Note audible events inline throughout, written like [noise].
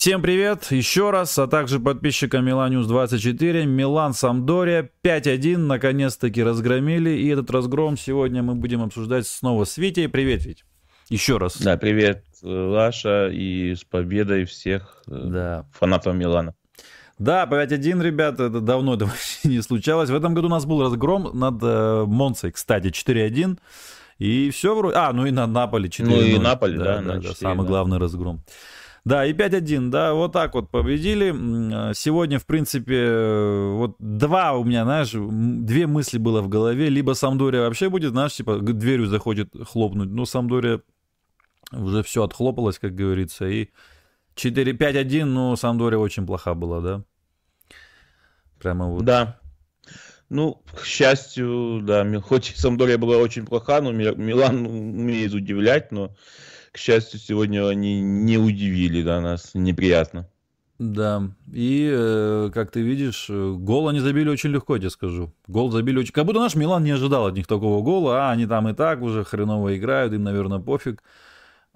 Всем привет еще раз, а также подписчикам Миланиус 24. Милан Самдория 5-1 наконец-таки разгромили. И этот разгром сегодня мы будем обсуждать снова с Витей. Привет, Вить. Еще раз. Да, привет, Лаша, и с победой всех э, да. фанатов Милана. Да, по 5-1, ребята, это давно это [laughs] вообще не случалось. В этом году у нас был разгром над э, Монцей, кстати, 4-1. И все вроде... А, ну и на Наполе 4 Ну и Наполе, да, да, да, 4, самый да. главный разгром. Да, и 5-1, да, вот так вот победили. Сегодня, в принципе, вот два у меня, знаешь, две мысли было в голове. Либо Самдория вообще будет, знаешь, типа дверью заходит хлопнуть. Ну, Самдория уже все отхлопалось, как говорится. И 4-5-1, ну, Самдория очень плоха была, да? Прямо вот. Да. Ну, к счастью, да, хоть Самдория была очень плоха, но Милан умеет удивлять, но к счастью, сегодня они не удивили да, нас, неприятно. Да, и, э, как ты видишь, э, гол они забили очень легко, я тебе скажу. Гол забили очень... Как будто наш Милан не ожидал от них такого гола, а они там и так уже хреново играют, им, наверное, пофиг.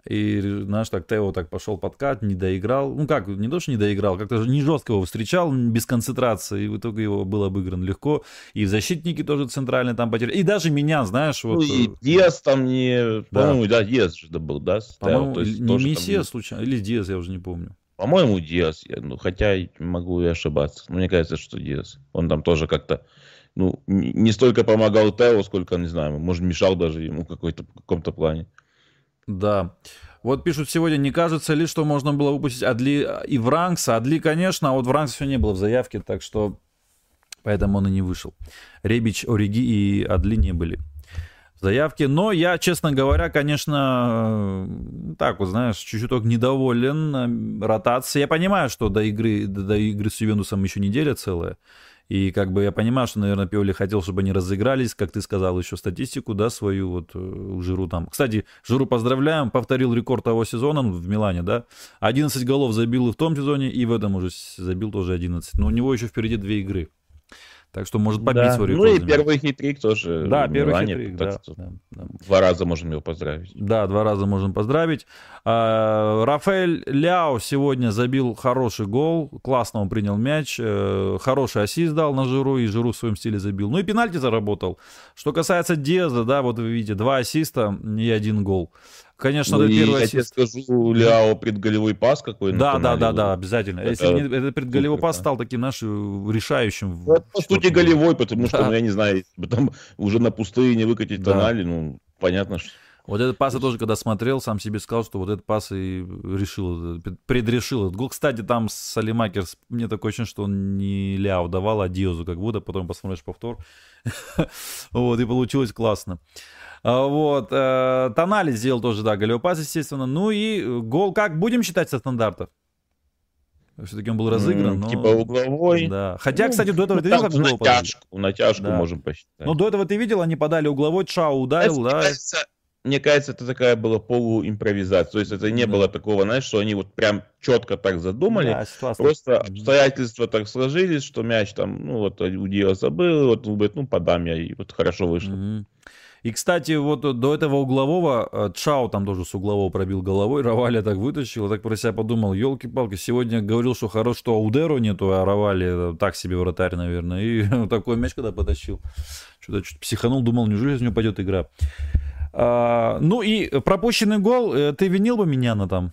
И, знаешь, так Тео так пошел подкат, не доиграл. Ну как, не то, что не доиграл, как-то не жестко его встречал, без концентрации, и в итоге его был обыгран легко. И защитники тоже центральные там потеряли. И даже меня, знаешь, вот... Ну и э, Диас там не... Да. По-моему, да, Диас же был, да? По-моему, не Мессия там... случайно, или Диас, я уже не помню. По-моему, Диас, ну, хотя могу и ошибаться. Но мне кажется, что Диас. Он там тоже как-то ну, не столько помогал Тео, сколько, не знаю, может, мешал даже ему какой-то в каком-то плане. Да. Вот пишут сегодня, не кажется ли, что можно было выпустить Адли и Вранкса? Адли, конечно, а вот Вранкс все не было в заявке, так что поэтому он и не вышел. Ребич, Ориги и Адли не были в заявке. Но я, честно говоря, конечно, так вот, знаешь, чуть-чуть недоволен э, ротацией. Я понимаю, что до игры, до игры с Ювентусом еще неделя целая. И как бы я понимаю, что, наверное, Пиоли хотел, чтобы они разыгрались, как ты сказал, еще статистику, да, свою вот э, Жиру там. Кстати, Жиру поздравляем, повторил рекорд того сезона в Милане, да. 11 голов забил и в том сезоне, и в этом уже забил тоже 11. Но у него еще впереди две игры. Так что может побить да. свой рекорд. Ну и первый хитрик тоже. Да, первый Милане, хитрик, да, да, да. Два раза можем его поздравить. Да, два раза можем поздравить. А, Рафаэль Ляо сегодня забил хороший гол, классно он принял мяч, э, хороший ассист дал на Жиру, и Жиру в своем стиле забил. Ну и пенальти заработал. Что касается Диаза, да, вот вы видите, два ассиста и один гол. Конечно, ну, первый я тебе скажу, Ляо предголевой пас какой Да, да, да, да, обязательно. Это, Если не, этот предголевой пас стал таким нашим решающим. Ну, по сути, голевой, потому да. что, ну, я не знаю, там уже на пустые не выкатить да. тонали, ну, понятно, что... Вот этот пас я тоже, когда смотрел, сам себе сказал, что вот этот пас и решил, предрешил этот гол. Кстати, там Салимакерс, мне такое ощущение, что он не Ляо давал, а Диозу как будто, потом посмотришь повтор. [laughs] вот, и получилось классно. А, вот. Э, Тонали сделал тоже, да, голевой пас, естественно. Ну и гол как? Будем считать со стандартов? Все-таки он был разыгран. Mm, но... Типа угловой. Да. Хотя, кстати, до этого ну, ты видел, как гол натяжку, натяжку да. можем посчитать. Ну, до этого ты видел, они подали угловой, Чао ударил, да. Кажется, мне кажется, это такая была полуимпровизация. То есть это не да. было такого, знаешь, что они вот прям четко так задумали. Да, Просто обстоятельства так сложились, что мяч там, ну вот у Диаса был, вот ну подам я, и вот хорошо вышло. Mm-hmm. И, кстати, вот до этого углового э, Чао там тоже с углового пробил головой, [laughs] Равали так вытащил, так про себя подумал, елки-палки, сегодня говорил, что хорошо, что Аудеру нету, а Равали э, так себе вратарь, наверное, и [laughs] такой мяч когда потащил. Что-то чуть психанул, думал, неужели из него пойдет игра. А, ну и пропущенный гол, э, ты винил бы меня на там?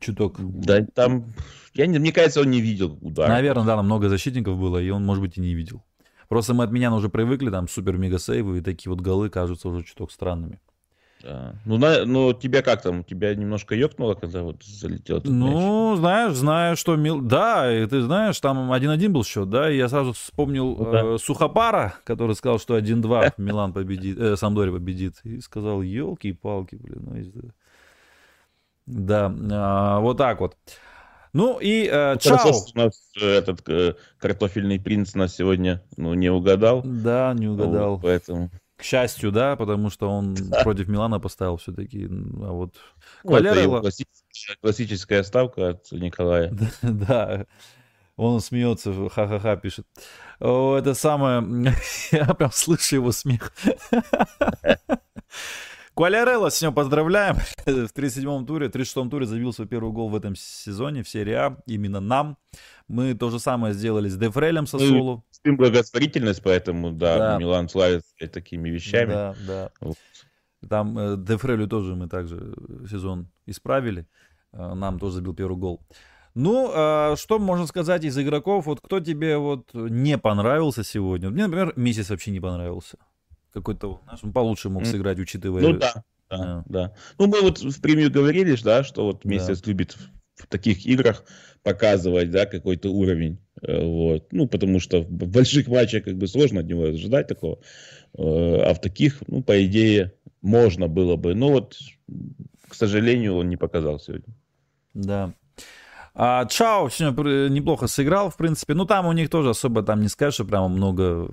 Чуток. Да, там, я не, мне кажется, он не видел удар. Наверное, да, там много защитников было, и он, может быть, и не видел. Просто мы от меня уже привыкли, там супер-мега сейвы, и такие вот голы кажутся уже чуток странными. Да. Ну, на, ну, тебя как там? Тебя немножко ёкнуло, когда вот залетел этот Ну, мяч? знаешь, знаю, что... Мил... Да, и ты знаешь, там 1-1 был счет, да, и я сразу вспомнил ну, да. э, Сухопара, который сказал, что 1-2 Милан победит, э, Самдори победит, и сказал, елки-палки, блин, ну, из... Да, а, вот так вот. Ну и э, чао. Хорошо, у нас э, этот э, картофельный принц нас сегодня ну, не угадал. Да, не угадал. Вот, поэтому. К счастью, да, потому что он [laughs] да. против Милана поставил все-таки. А вот ну, это классическая, классическая ставка от Николая. [laughs] да. Он смеется, ха-ха-ха, пишет. О, это самое... [laughs] Я прям слышу его смех. Куалярелла с ним поздравляем. [laughs] в 37-м туре, 36-м туре забил свой первый гол в этом сезоне в серии А. Именно нам. Мы то же самое сделали с Дефрелем Сосолу. Ну, с ним благотворительность, поэтому, да, да. Милан славится такими вещами. Да, да. Вот. Там э, Дефрелю тоже мы также сезон исправили. Э, нам тоже забил первый гол. Ну, э, что можно сказать из игроков? Вот кто тебе вот не понравился сегодня? Мне, например, Месяц вообще не понравился. Какой-то, знаешь, он получше мог сыграть, учитывая... Ну да, да, yeah. да. Ну, мы вот в премию говорили, да, что вот Месяц да. любит в таких играх показывать, да, какой-то уровень. Э, вот. Ну, потому что в больших матчах как бы сложно от него ожидать такого. Э, а в таких, ну, по идее, можно было бы. Но вот, к сожалению, он не показал сегодня. Да. А Чао сегодня неплохо сыграл, в принципе. Ну, там у них тоже особо там не скажешь, что прямо много,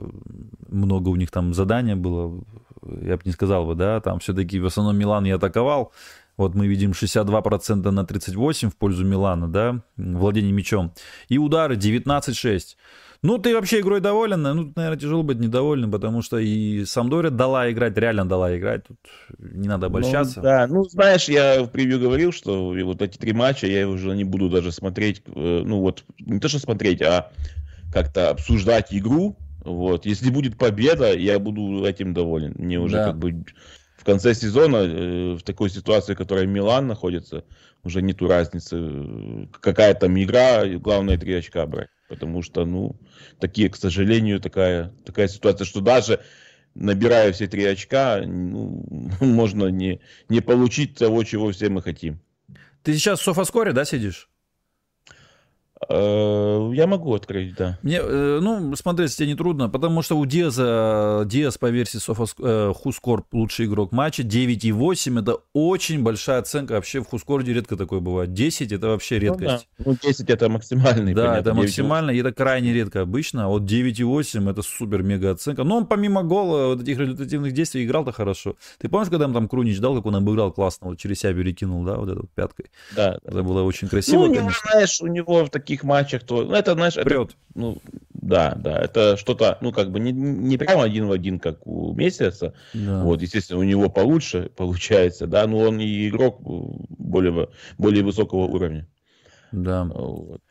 много у них там задания было. Я бы не сказал бы, да. Там все-таки в основном Милан не атаковал. Вот мы видим 62% на 38 в пользу Милана, да, владение мячом. И удары 19-6. Ну, ты вообще игрой доволен? Ну, наверное, тяжело быть недовольным, потому что и Самдоря дала играть, реально дала играть. Тут не надо ну обольщаться. Ну, да, ну, знаешь, я в превью говорил, что вот эти три матча я уже не буду даже смотреть, э, ну, вот, не то, что смотреть, а как-то обсуждать игру. Вот, если будет победа, я буду этим доволен. Мне уже да. как бы в конце сезона э, в такой ситуации, в которой Милан находится, уже нету разницы, какая там игра, главное три очка брать. Потому что, ну, такие, к сожалению, такая, такая ситуация, что даже набирая все три очка, ну, [laughs] можно не, не получить того, чего все мы хотим. Ты сейчас в Софаскоре, да, сидишь? Э, я могу открыть, да. Мне, э, ну, смотреть тебе не трудно, потому что у Диаза, Диаз по версии э, Хускорп лучший игрок матча, 9,8 это очень большая оценка, вообще в Хускорде редко такое бывает, 10 это вообще редкость. Ну, да. ну 10 это максимальный. Да, понятно, это максимально, и это крайне редко обычно, а вот 9,8 это супер-мега оценка, но он помимо гола, вот этих результативных действий играл-то хорошо. Ты помнишь, когда он там Крунич дал, как он обыграл классно, вот через себя перекинул, да, вот эту вот пяткой? Да. Это было очень красиво, ну, конечно. знаешь, у него в таких матчах, то ну, это, знаешь, Прет. это, ну, да, да, это что-то, ну, как бы не, не прямо один в один, как у Месяца, да. вот, естественно, у него получше [laughs] получается, да, но он и игрок более, более высокого уровня. Да. Вот.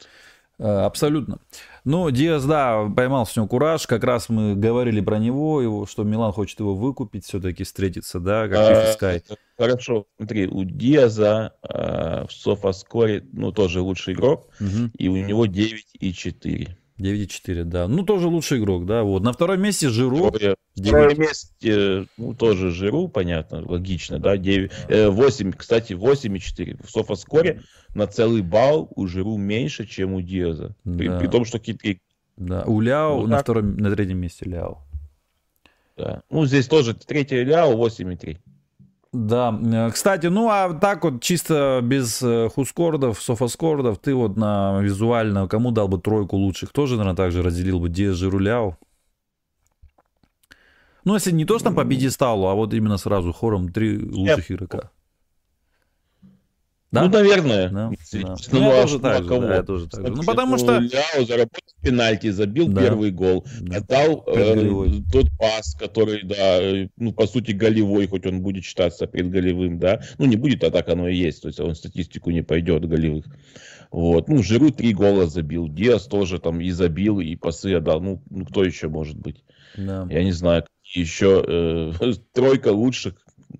Э, абсолютно. Ну, Диас, да, поймал с него кураж. Как раз мы говорили про него, его, что Милан хочет его выкупить, все-таки встретиться, да, как а. Хорошо, смотри, у Диаза а, в Софаскоре, ну, тоже лучший игрок, угу. и у него 9 и 4. 9,4, да. Ну, тоже лучший игрок, да. Вот. На втором месте Жиру. Второе, месте, ну, тоже Жиру, понятно, логично, да. 9, э, 8, кстати, 8,4. В софаскоре на целый балл у Жиру меньше, чем у Диаза. При, да. при том, что Китри... Да, у Ляо ну, на, втором, на третьем месте Ляо. Да. Ну, здесь тоже третье Ляо 8,3. Да, э, кстати, ну а так вот чисто без э, хускордов, софаскордов, ты вот на визуально кому дал бы тройку лучших? Тоже, наверное, также разделил бы Диас Руляу. Ну, если не то, что там по пьедесталу, а вот именно сразу хором три лучших игрока. Да? Ну, наверное. Да, да. Ну, я, тоже так же, да, я тоже так же. Ну, потому что... Ляо заработал пенальти, забил да. первый гол, да. отдал э, тот пас, который, да, э, ну, по сути, голевой, хоть он будет считаться предголевым, да. Ну, не будет, а так оно и есть. То есть он статистику не пойдет голевых. Вот. Ну, Жиру три гола забил. Диас тоже там и забил, и пасы отдал. Ну, ну кто еще может быть? Да. Я не знаю. Еще э, [laughs] тройка лучших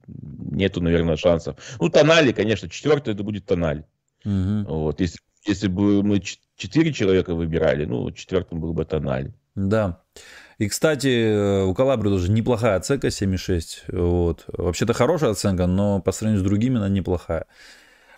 нету, наверное, шансов. Ну, Тонали, конечно, четвертый это будет Тонали. Угу. Вот, если, если бы мы четыре человека выбирали, ну, четвертым был бы Тонали. Да. И, кстати, у Калабри тоже неплохая оценка 7,6. Вот. Вообще-то хорошая оценка, но по сравнению с другими она неплохая.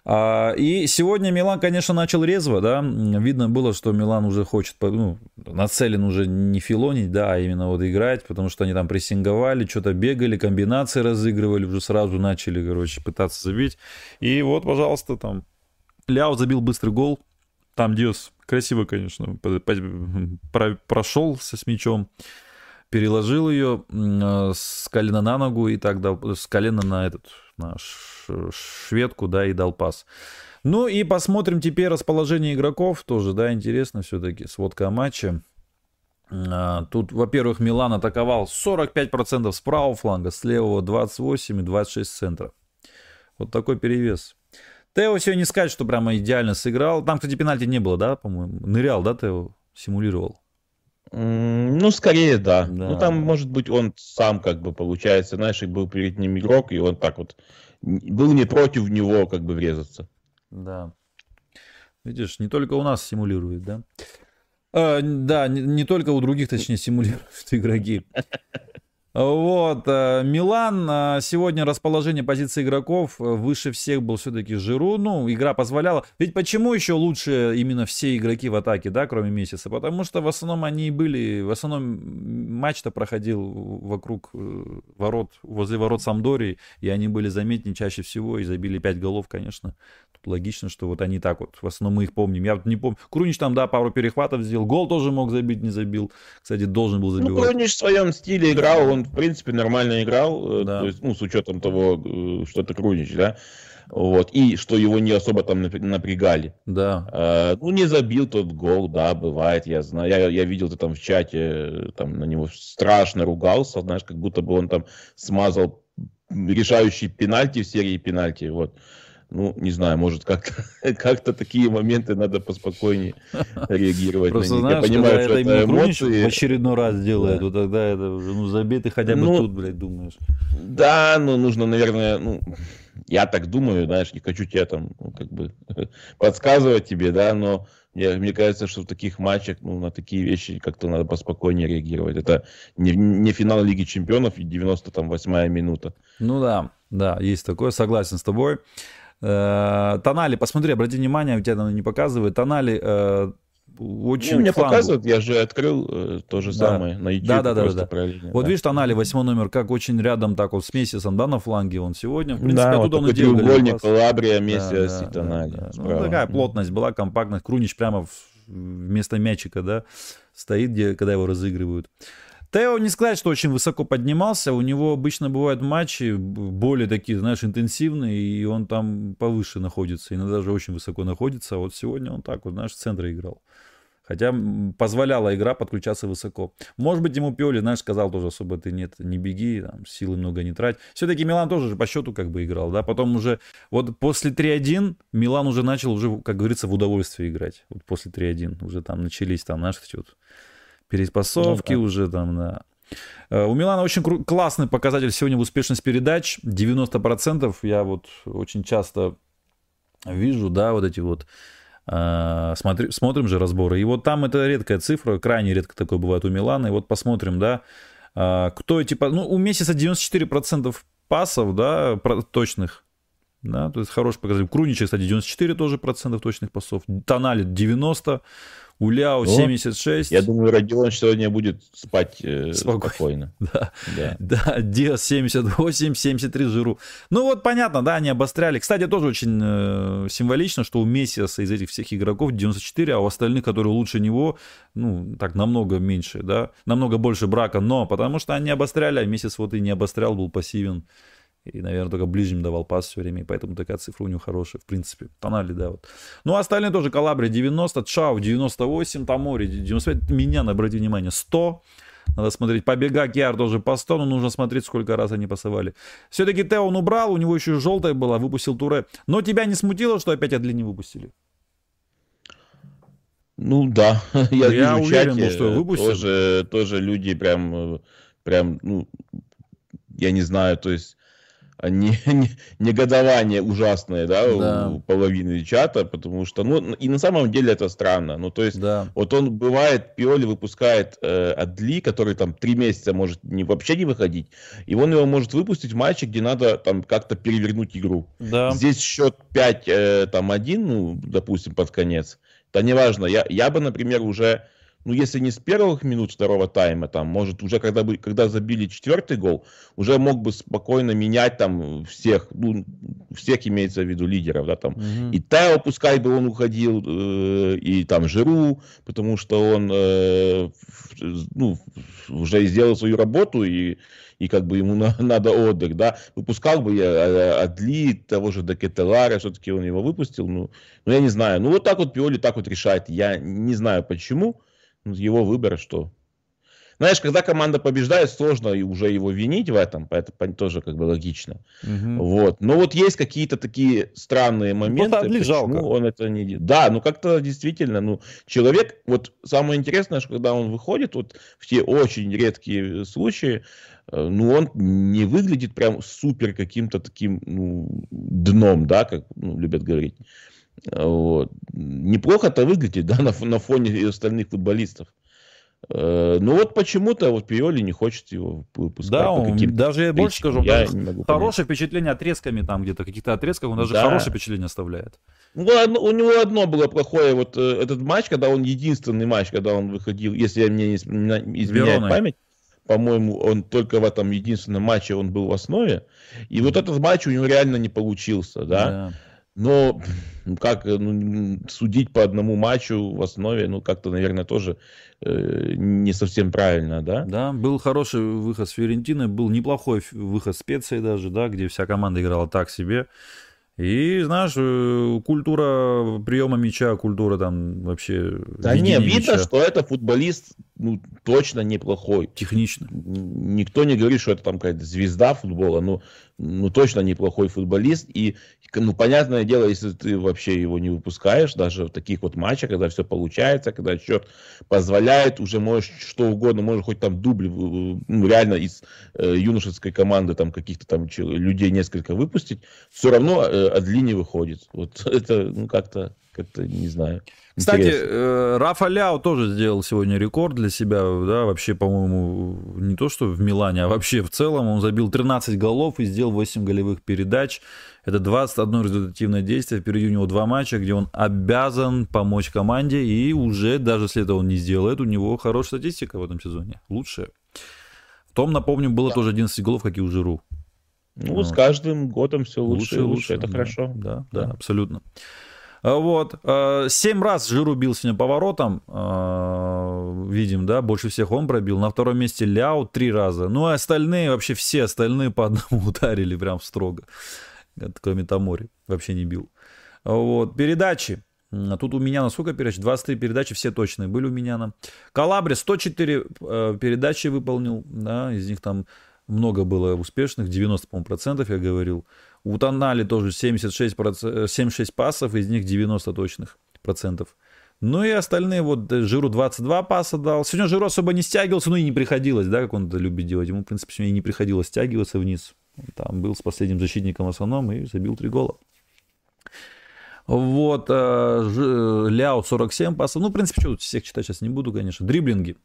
А, и сегодня Милан, конечно, начал резво, да, видно было, что Милан уже хочет, ну, нацелен уже не филонить, да, а именно вот играть, потому что они там прессинговали, что-то бегали, комбинации разыгрывали, уже сразу начали, короче, пытаться забить. И вот, пожалуйста, там Ляо забил быстрый гол, там Диос красиво, конечно, прошел с мячом, переложил ее с колена на ногу и так дал, с колена на этот, на шведку, да, и дал пас. Ну и посмотрим теперь расположение игроков, тоже, да, интересно все-таки, сводка о матче. А, тут, во-первых, Милан атаковал 45% с правого фланга, с левого 28 и 26 с центра. Вот такой перевес. Тео сегодня не сказать, что прямо идеально сыграл. Там, кстати, пенальти не было, да, по-моему? Нырял, да, Тео? Симулировал. Ну, скорее, да. да. Ну, там, может быть, он сам, как бы, получается, знаешь, был перед ним игрок, и он так вот был не против него, как бы, врезаться. Да. Видишь, не только у нас симулирует, да? А, да, не, не только у других, точнее, симулируют [laughs] игроки. Вот, э, Милан, э, сегодня расположение позиции игроков э, выше всех был все-таки Жиру, ну, игра позволяла. Ведь почему еще лучше именно все игроки в атаке, да, кроме Мессиса? Потому что в основном они были, в основном матч-то проходил вокруг ворот, возле ворот Самдории, и они были заметнее чаще всего и забили 5 голов, конечно. Логично, что вот они так вот, в основном мы их помним. Я вот не помню, Крунич там, да, пару перехватов сделал, гол тоже мог забить, не забил. Кстати, должен был ну, забивать. Ну, Крунич в своем стиле играл, он в принципе, нормально играл, э, да. то есть, ну, с учетом того, э, что это Крунич, да, вот, и что его не особо там напрягали. Да. А, ну, не забил тот гол, да, бывает, я знаю, я, я видел ты там в чате, там на него страшно ругался, знаешь, как будто бы он там смазал решающий пенальти в серии пенальти, вот ну, не знаю, может, как-то [laughs] как такие моменты надо поспокойнее реагировать Просто, на них. Знаешь, Я понимаю, что это, это эмоции. в очередной раз делает, да. вот тогда это уже, ну, забей ты хотя бы ну, тут, блядь, думаешь. Да, ну, нужно, наверное, ну, я так думаю, знаешь, не хочу тебе там, ну, как бы, [laughs] подсказывать тебе, да, но мне, мне кажется, что в таких матчах, ну, на такие вещи как-то надо поспокойнее реагировать. Это не, не финал Лиги Чемпионов и 98-я минута. Ну да, да, есть такое, согласен с тобой. Э, тонали, посмотри, обрати внимание, у тебя там не показывает. Тонали э, очень... Ну, мне показывают, я же открыл э, то же да. самое на YouTube. Да, да, да. да. Вот да. видишь, Тонали, восьмой номер, как очень рядом так вот с Мессисом, да, на фланге он сегодня. В принципе, да, оттуда вот он и делал. Треугольник, Калабрия, Мессис да, и Тонали. Да, да. Ну, такая плотность была, компактность. Крунич прямо вместо мячика, да, стоит, где, когда его разыгрывают. Тео не сказать, что очень высоко поднимался. У него обычно бывают матчи более такие, знаешь, интенсивные, и он там повыше находится, иногда даже очень высоко находится. А вот сегодня он так вот, знаешь, в центре играл. Хотя позволяла игра подключаться высоко. Может быть, ему Пиоли, знаешь, сказал тоже особо ты нет, не беги, там, силы много не трать. Все-таки Милан тоже же по счету как бы играл, да. Потом уже, вот после 3-1 Милан уже начал уже, как говорится, в удовольствие играть. Вот после 3-1 уже там начались там, знаешь, эти вот перепасовки ну, да. уже там, да. Э, у Милана очень классный показатель сегодня в успешность передач. 90%. Я вот очень часто вижу, да, вот эти вот э, смотри, смотрим же разборы. И вот там это редкая цифра, крайне редко такое бывает у Милана. И вот посмотрим, да, э, кто эти... Ну, у Мессиса 94% пасов, да, точных. Да, то есть хороший показатель. Крунича, кстати, 94 тоже процентов точных пасов. Тонали 90. У Ляо 76. Я думаю, Родион сегодня будет спать э, спокойно. спокойно. [laughs] Да. Да. да, Диас 78, 73 Жиру. Ну вот понятно, да, они обостряли. Кстати, тоже очень э, символично, что у Мессиаса из этих всех игроков 94, а у остальных, которые лучше него, ну, так намного меньше, да, намного больше брака, но потому что они обостряли, а Мессис вот и не обострял, был пассивен. И, наверное, только ближним давал пас все время, и поэтому такая цифра у него хорошая, в принципе. Тонали, да, вот. Ну, а остальные тоже. Калабри 90, Чау 98, Тамори 95. Меня, обрати внимание, 100. Надо смотреть. Побега Киар тоже по 100, но нужно смотреть, сколько раз они пасовали. Все-таки Тео он убрал, у него еще желтая была, выпустил Туре. Но тебя не смутило, что опять Адли не выпустили? Ну да, [laughs] я, я вижу уверен чате, что выпустил. Тоже, тоже люди прям, прям, ну, я не знаю, то есть не, не, негодование ужасное, да, да, у половины чата, потому что, ну, и на самом деле это странно. Ну, то есть, да. вот он бывает, Пиоли выпускает э, Адли, который там три месяца может не, вообще не выходить, и он его может выпустить в матче, где надо там как-то перевернуть игру. Да. Здесь счет 5, э, там, 1, ну, допустим, под конец. Да неважно, я, я бы, например, уже ну, если не с первых минут второго тайма, там, может, уже когда, бы, когда забили четвертый гол, уже мог бы спокойно менять там всех, ну, всех имеется в виду лидеров, да, там, угу. и Тео, пускай бы он уходил, э, и там Жиру, потому что он, э, ну, уже сделал свою работу, и, и как бы ему [laughs] на, надо отдых, да, выпускал бы я э, Адли, того же Декетелара, все-таки он его выпустил, ну, ну, я не знаю, ну, вот так вот Пиоли так вот решает, я не знаю почему, его выбор, что знаешь, когда команда побеждает, сложно уже его винить в этом, поэтому тоже как бы логично. Угу. Вот. Но вот есть какие-то такие странные моменты, ну, почему жалко. он это не делает. Да, ну как-то действительно, ну, человек, вот самое интересное, что когда он выходит, вот в те очень редкие случаи, э, ну, он не выглядит прям супер каким-то таким ну, дном, да, как ну, любят говорить. Вот. Неплохо-то выглядит, [laughs] да, на, на фоне остальных футболистов. Э, ну вот почему-то вот Пиоли не хочет его выпускать. Да, он, даже я больше скажу, я даже хорошее впечатление отрезками там где-то, каких-то отрезках, он даже да. хорошее впечатление оставляет. Ну, у него одно было плохое, вот э, этот матч, когда он единственный матч, когда он выходил, если я мне не изменяет Вероной. память, по-моему, он только в этом единственном матче он был в основе. И вот этот матч у него реально не получился, да. да. Но как ну, судить по одному матчу в основе, ну как-то, наверное, тоже э, не совсем правильно, да? Да, был хороший выход с Фиорентиной, был неплохой выход с Специей даже, да, где вся команда играла так себе. И, знаешь, э, культура приема мяча, культура там вообще... Да не, видно, мяча. что это футболист ну, точно неплохой. Технично. Никто не говорит, что это там какая-то звезда футбола, но ну, точно неплохой футболист. И, ну, понятное дело, если ты вообще его не выпускаешь, даже в таких вот матчах, когда все получается, когда счет позволяет, уже можешь что угодно, можешь хоть там дубль, ну, реально из э, юношеской команды там каких-то там людей несколько выпустить, все равно э, от линии выходит. Вот [laughs] это, ну, как-то как-то не знаю. Кстати, э, Рафа Ляо тоже сделал сегодня рекорд для себя, да, вообще, по-моему, не то что в Милане, а вообще в целом. Он забил 13 голов и сделал 8 голевых передач. Это 21 результативное действие. Впереди у него два матча, где он обязан помочь команде. И уже, даже если это он не сделает, у него хорошая статистика в этом сезоне. Лучшая. В том, напомню, было да. тоже 11 голов, как и у Жиру. Ну, вот. с каждым годом все лучше, лучше и лучше. лучше. Это да, хорошо. Да, да, да, абсолютно. А, вот. А, семь раз Жиру бил сегодня поворотом. А, видим, да, больше всех он пробил. На втором месте Ляо три раза. Ну, а остальные, вообще все остальные по одному [laughs] ударили прям строго. Кроме Тамори. Вообще не бил. Вот. Передачи. Тут у меня на сколько передач? 23 передачи, все точные были у меня. На... Калабри 104 э, передачи выполнил, да, из них там много было успешных, 90, по процентов я говорил. У Тонали тоже 76, 76 пасов, из них 90 точных процентов. Ну и остальные, вот Жиру 22 паса дал. Сегодня Жиру особо не стягивался, ну и не приходилось, да, как он это любит делать. Ему, в принципе, сегодня и не приходилось стягиваться вниз. Там был с последним защитником в основном и забил три гола. Вот, э, Ляо 47 пасов. Ну, в принципе, что тут всех читать сейчас не буду, конечно. Дриблинги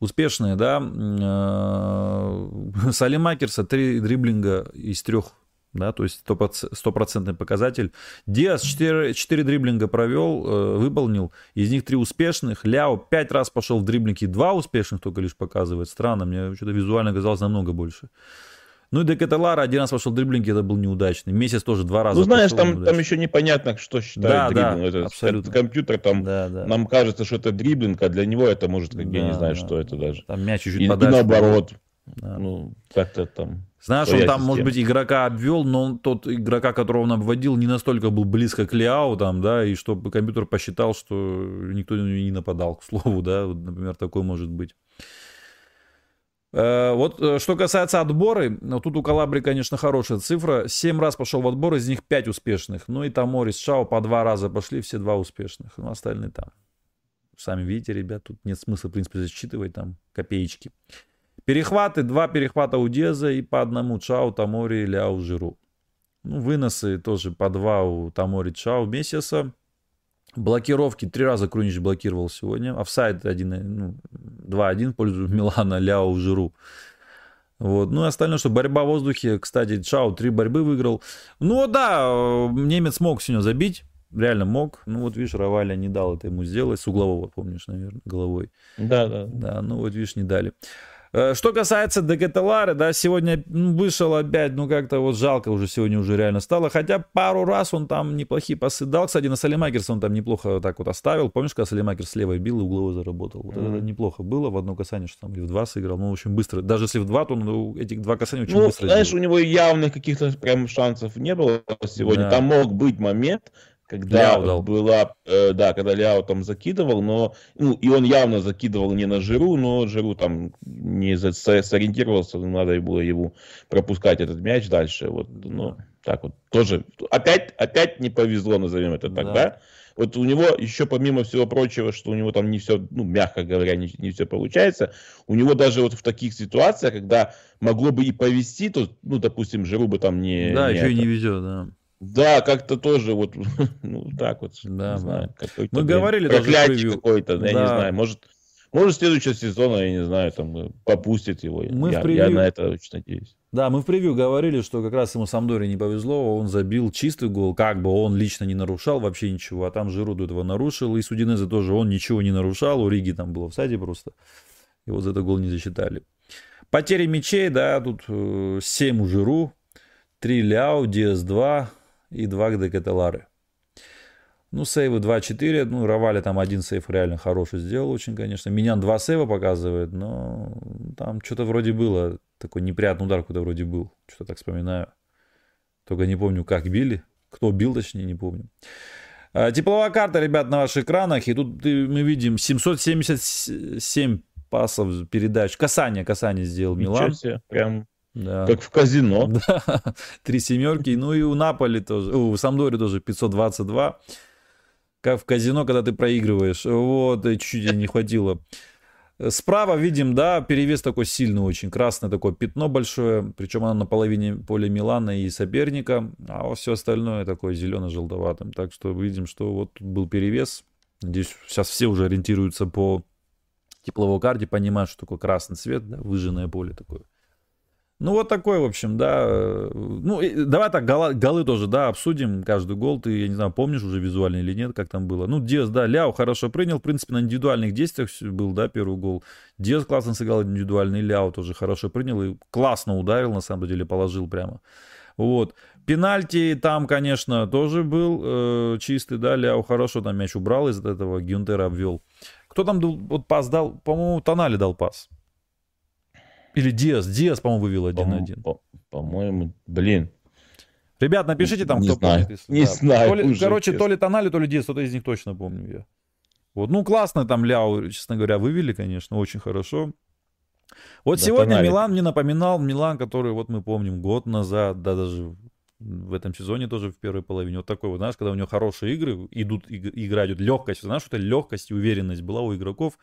успешные, да. Э, [laughs] Салимакерса три дриблинга из трех да, то есть стопроцентный показатель. Диас 4, 4 дриблинга провел, э, выполнил, из них 3 успешных. Ляо 5 раз пошел в дриблинги, 2 успешных только лишь показывает. Странно, мне что-то визуально казалось намного больше. Ну и Декаталара один раз пошел в дриблинги, это был неудачный. Месяц тоже два раза. Ну знаешь, там, там еще непонятно, что считают да, дриблинг. Да, это, абсолютно. Это компьютер, там да, да. нам кажется, что это дриблинг, а для него это может, как да, я не знаю, да. что это даже. Там мяч чуть-чуть и, подальше. И наоборот. Да. Ну, как-то там. Знаешь, он там, система. может быть, игрока обвел, но тот игрока, которого он обводил, не настолько был близко к Лиау, там, да, и чтобы компьютер посчитал, что никто не нападал, к слову, да, вот, например, такой может быть. Э, вот э, что касается отбора, ну, тут у Калабри, конечно, хорошая цифра. Семь раз пошел в отбор, из них пять успешных. Ну и там Морис Шау по два раза пошли, все два успешных. Ну, остальные там. Сами видите, ребят, тут нет смысла, в принципе, засчитывать там копеечки. Перехваты, два перехвата у Деза и по одному Чау, Тамори, Ляу, Жиру. Ну, выносы тоже по два у Тамори, Чау, Мессиса. Блокировки, три раза Крунич блокировал сегодня. Офсайд 1, ну, 2-1 в пользу [laughs] Милана, Ляо, Жиру. Вот. Ну и остальное, что борьба в воздухе, кстати, Чау три борьбы выиграл. Ну да, немец мог сегодня забить, реально мог. Ну вот видишь, Раваля не дал это ему сделать, с углового, помнишь, наверное, головой. Да, да. Да, ну вот видишь, не дали. Э, что касается Декателары, да, сегодня вышел опять, ну как-то вот жалко уже сегодня уже реально стало. Хотя пару раз он там неплохие пасы дал. Кстати, на Салимакерса он там неплохо так вот оставил. Помнишь, когда Салимакер с левой бил и угловой заработал? Вот mm-hmm. это неплохо было. В одно касание, что там или в два сыграл. Ну, очень быстро. Даже если в два, то он ну, этих два касания очень ну, быстро знаешь, сделал. у него явных каких-то прям шансов не было сегодня. Да. Там мог быть момент, когда Ляо была, э, да, когда Ляо там закидывал, но, ну, и он явно закидывал не на Жиру, но Жиру там не за, сориентировался, надо было его пропускать этот мяч дальше, вот, ну, так вот, тоже, опять, опять не повезло, назовем это так, да? да? Вот у него еще помимо всего прочего, что у него там не все, ну, мягко говоря, не, не все получается, у него даже вот в таких ситуациях, когда могло бы и повести, то, ну, допустим, Жиру бы там не... Да, не еще это, и не везет, да. Да, как-то тоже вот, [laughs] ну, так вот, да, не знаю. Мы говорили даже какой-то, да. я не знаю, может, может, следующего сезона, я не знаю, там, э, попустит его. Мы я, в превью... я на это очень надеюсь. Да, мы в превью говорили, что как раз ему Самдоре не повезло, он забил чистый гол, как бы он лично не нарушал вообще ничего, а там Жируду этого нарушил, и Судинезе тоже он ничего не нарушал, у Риги там было в саде просто, и вот за это гол не засчитали. Потери мячей, да, тут 7 э, у Жиру, 3 Ляо, Диас 2, и два Декателары. Ну, сейвы 2-4. Ну, Равали там один сейв реально хороший сделал очень, конечно. Минян два сейва показывает, но там что-то вроде было. Такой неприятный удар куда вроде был. Что-то так вспоминаю. Только не помню, как били. Кто бил, точнее, не помню. А, тепловая карта, ребят, на ваших экранах. И тут мы видим 777 пасов передач. Касание, касание сделал Милан. Прям да. Как в казино. [laughs] Да. Три семерки. Ну и у Наполи тоже, у Самдори тоже 522. Как в казино, когда ты проигрываешь. Вот, чуть-чуть не хватило. Справа видим, да, перевес такой сильный очень. Красное такое пятно большое. Причем оно на половине поля Милана и соперника. А все остальное такое зелено-желтоватым. Так что видим, что вот тут был перевес. Здесь сейчас все уже ориентируются по тепловой карте, понимают, что такое красный цвет, да, выжженное поле такое. Ну, вот такой, в общем, да. Ну, давай так, голы, голы тоже, да, обсудим каждый гол. Ты, я не знаю, помнишь уже визуально или нет, как там было. Ну, Диас, да, Ляо хорошо принял. В принципе, на индивидуальных действиях был, да, первый гол. Диас классно сыграл индивидуальный, Ляо тоже хорошо принял и классно ударил, на самом деле, положил прямо. Вот. Пенальти там, конечно, тоже был э, чистый, да, Ляо хорошо там мяч убрал из этого, Гюнтера обвел. Кто там вот пас дал? По-моему, Тонали дал пас. Или Диас. Диас, по-моему, вывел 1-1. По- по-моему, блин. Ребят, напишите там, не кто знаю, помнит. Не да. знаю. То ли, уже, короче, честно. то ли Тонали, то ли Диас, кто-то из них точно помню я. Вот, ну, классно там Ляо, честно говоря, вывели, конечно, очень хорошо. Вот да, сегодня Тонали. Милан мне напоминал Милан, который, вот мы помним, год назад, да, даже в этом сезоне тоже в первой половине. Вот такой вот, знаешь, когда у него хорошие игры, идут, игра идет легкость, знаешь, эта легкость и уверенность была у игроков.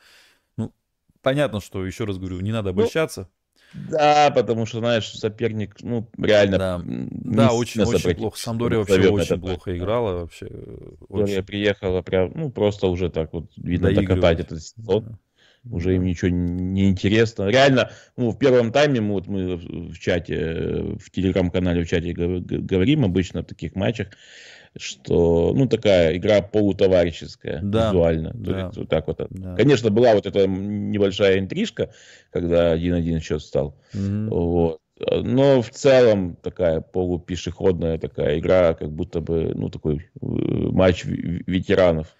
Ну, понятно, что, еще раз говорю, не надо ну, обольщаться. Ну, да, потому что, знаешь, соперник, ну, реально... Да, да очень, очень плохо. Самдория вообще очень плохо так. играла. Вообще, очень... приехала прям, ну, просто уже так вот, видно, докатать этот сезон. Да. Уже им ничего не интересно. Реально, ну, в первом тайме мы, вот мы в чате, в телеграм-канале в чате говорим обычно в таких матчах, что, ну, такая игра полутоварищеская, да, визуально. Да, есть, вот так вот. Да. Конечно, была вот эта небольшая интрижка, когда 1-1 счет стал. Угу. Вот. Но в целом такая полупешеходная такая игра, как будто бы, ну, такой э, матч ветеранов.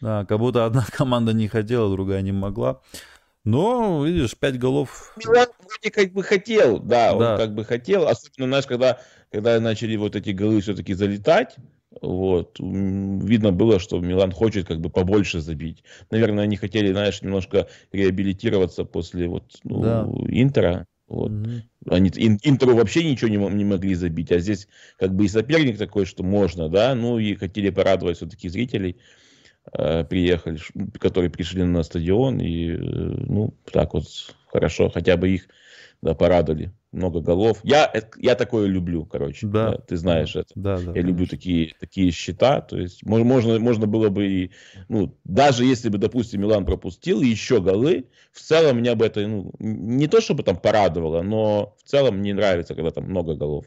Да, как будто одна [laughs] команда не хотела, другая не могла. Но, видишь, пять голов. Милан вроде как бы хотел, да, да, он как бы хотел. Особенно, знаешь, когда, когда начали вот эти голы все-таки залетать, вот. Видно было, что Милан хочет как бы побольше забить. Наверное, они хотели, знаешь, немножко реабилитироваться после вот, ну, да. Интера. Вот. Угу. Они Интеру вообще ничего не, не могли забить, а здесь как бы и соперник такой, что можно, да, ну и хотели порадовать все-таки зрителей, э, приехали, которые пришли на стадион, и, э, ну, так вот, хорошо, хотя бы их да, порадовали. Много голов. Я, я такое люблю, короче. Да. да ты знаешь это. Да, да, я конечно. люблю такие, такие счета. То есть можно, можно было бы и, ну, даже если бы, допустим, Милан пропустил еще голы, в целом меня бы это, ну, не то чтобы там порадовало, но в целом мне нравится, когда там много голов.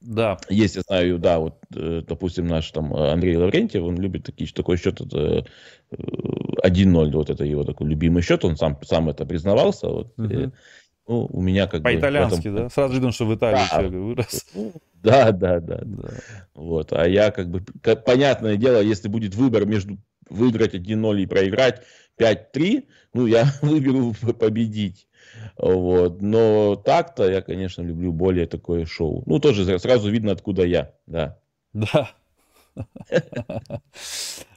Да. Есть, я знаю, да, вот, э, допустим, наш там Андрей Лаврентьев, он любит такие, такой счет, это 1-0, вот это его такой любимый счет, он сам, сам это признавался. Вот, угу. Ну, у меня как По-итальянски, этом... да? Сразу видно, что в Италии да, человек вырос. [laughs] Ну, да, да, да, да. Вот. А я как бы, как, понятное дело, если будет выбор между выиграть 1-0 и проиграть 5-3, ну, я [laughs] выберу победить. Вот. Но так-то я, конечно, люблю более такое шоу. Ну, тоже сразу видно, откуда я, да. Да. [laughs]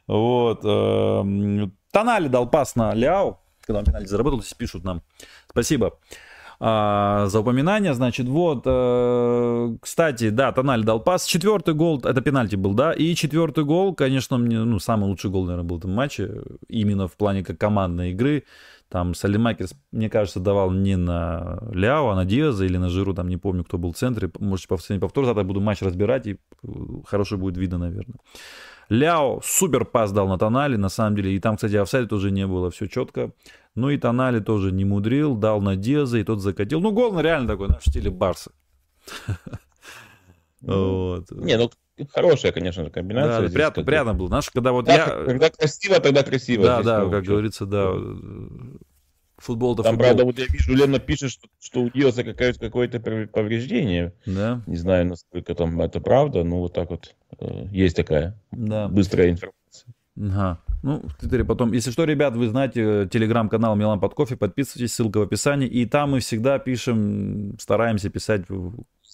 Вот. Эм, Тонали дал пас на Ляо, когда он пенальти заработал, пишут нам. Спасибо а, за упоминание. Значит, вот, э, кстати, да, Тональ дал пас. Четвертый гол, это пенальти был, да, и четвертый гол, конечно, мне, ну, самый лучший гол, наверное, был в этом матче, именно в плане как командной игры. Там Салимакерс, мне кажется, давал не на Ляо, а на Диаза или на Жиру, там не помню, кто был в центре. Можете повторить повтор, тогда буду матч разбирать, и хорошо будет видно, наверное. Ляо супер пас дал на Тонали, на самом деле. И там, кстати, офсайда тоже не было, все четко. Ну и Тонали тоже не мудрил, дал на Диаза, и тот закатил. Ну, гол реально такой, на стиле Барса. [laughs] Вот. Не, ну хорошая, конечно же, комбинация. Да, приятно, приятно было. Знаешь, когда вот я... Когда красиво, тогда красиво. Да, да, как говорится, да футбол-то Там, футбол. правда, вот я вижу, Лена пишет, что, что у Диоса какое-то повреждение. Да. Не знаю, насколько там это правда, но вот так вот э, есть такая да. быстрая информация. Ага. Ну, в Твиттере потом. Если что, ребят, вы знаете, телеграм-канал Милан под кофе, подписывайтесь, ссылка в описании. И там мы всегда пишем, стараемся писать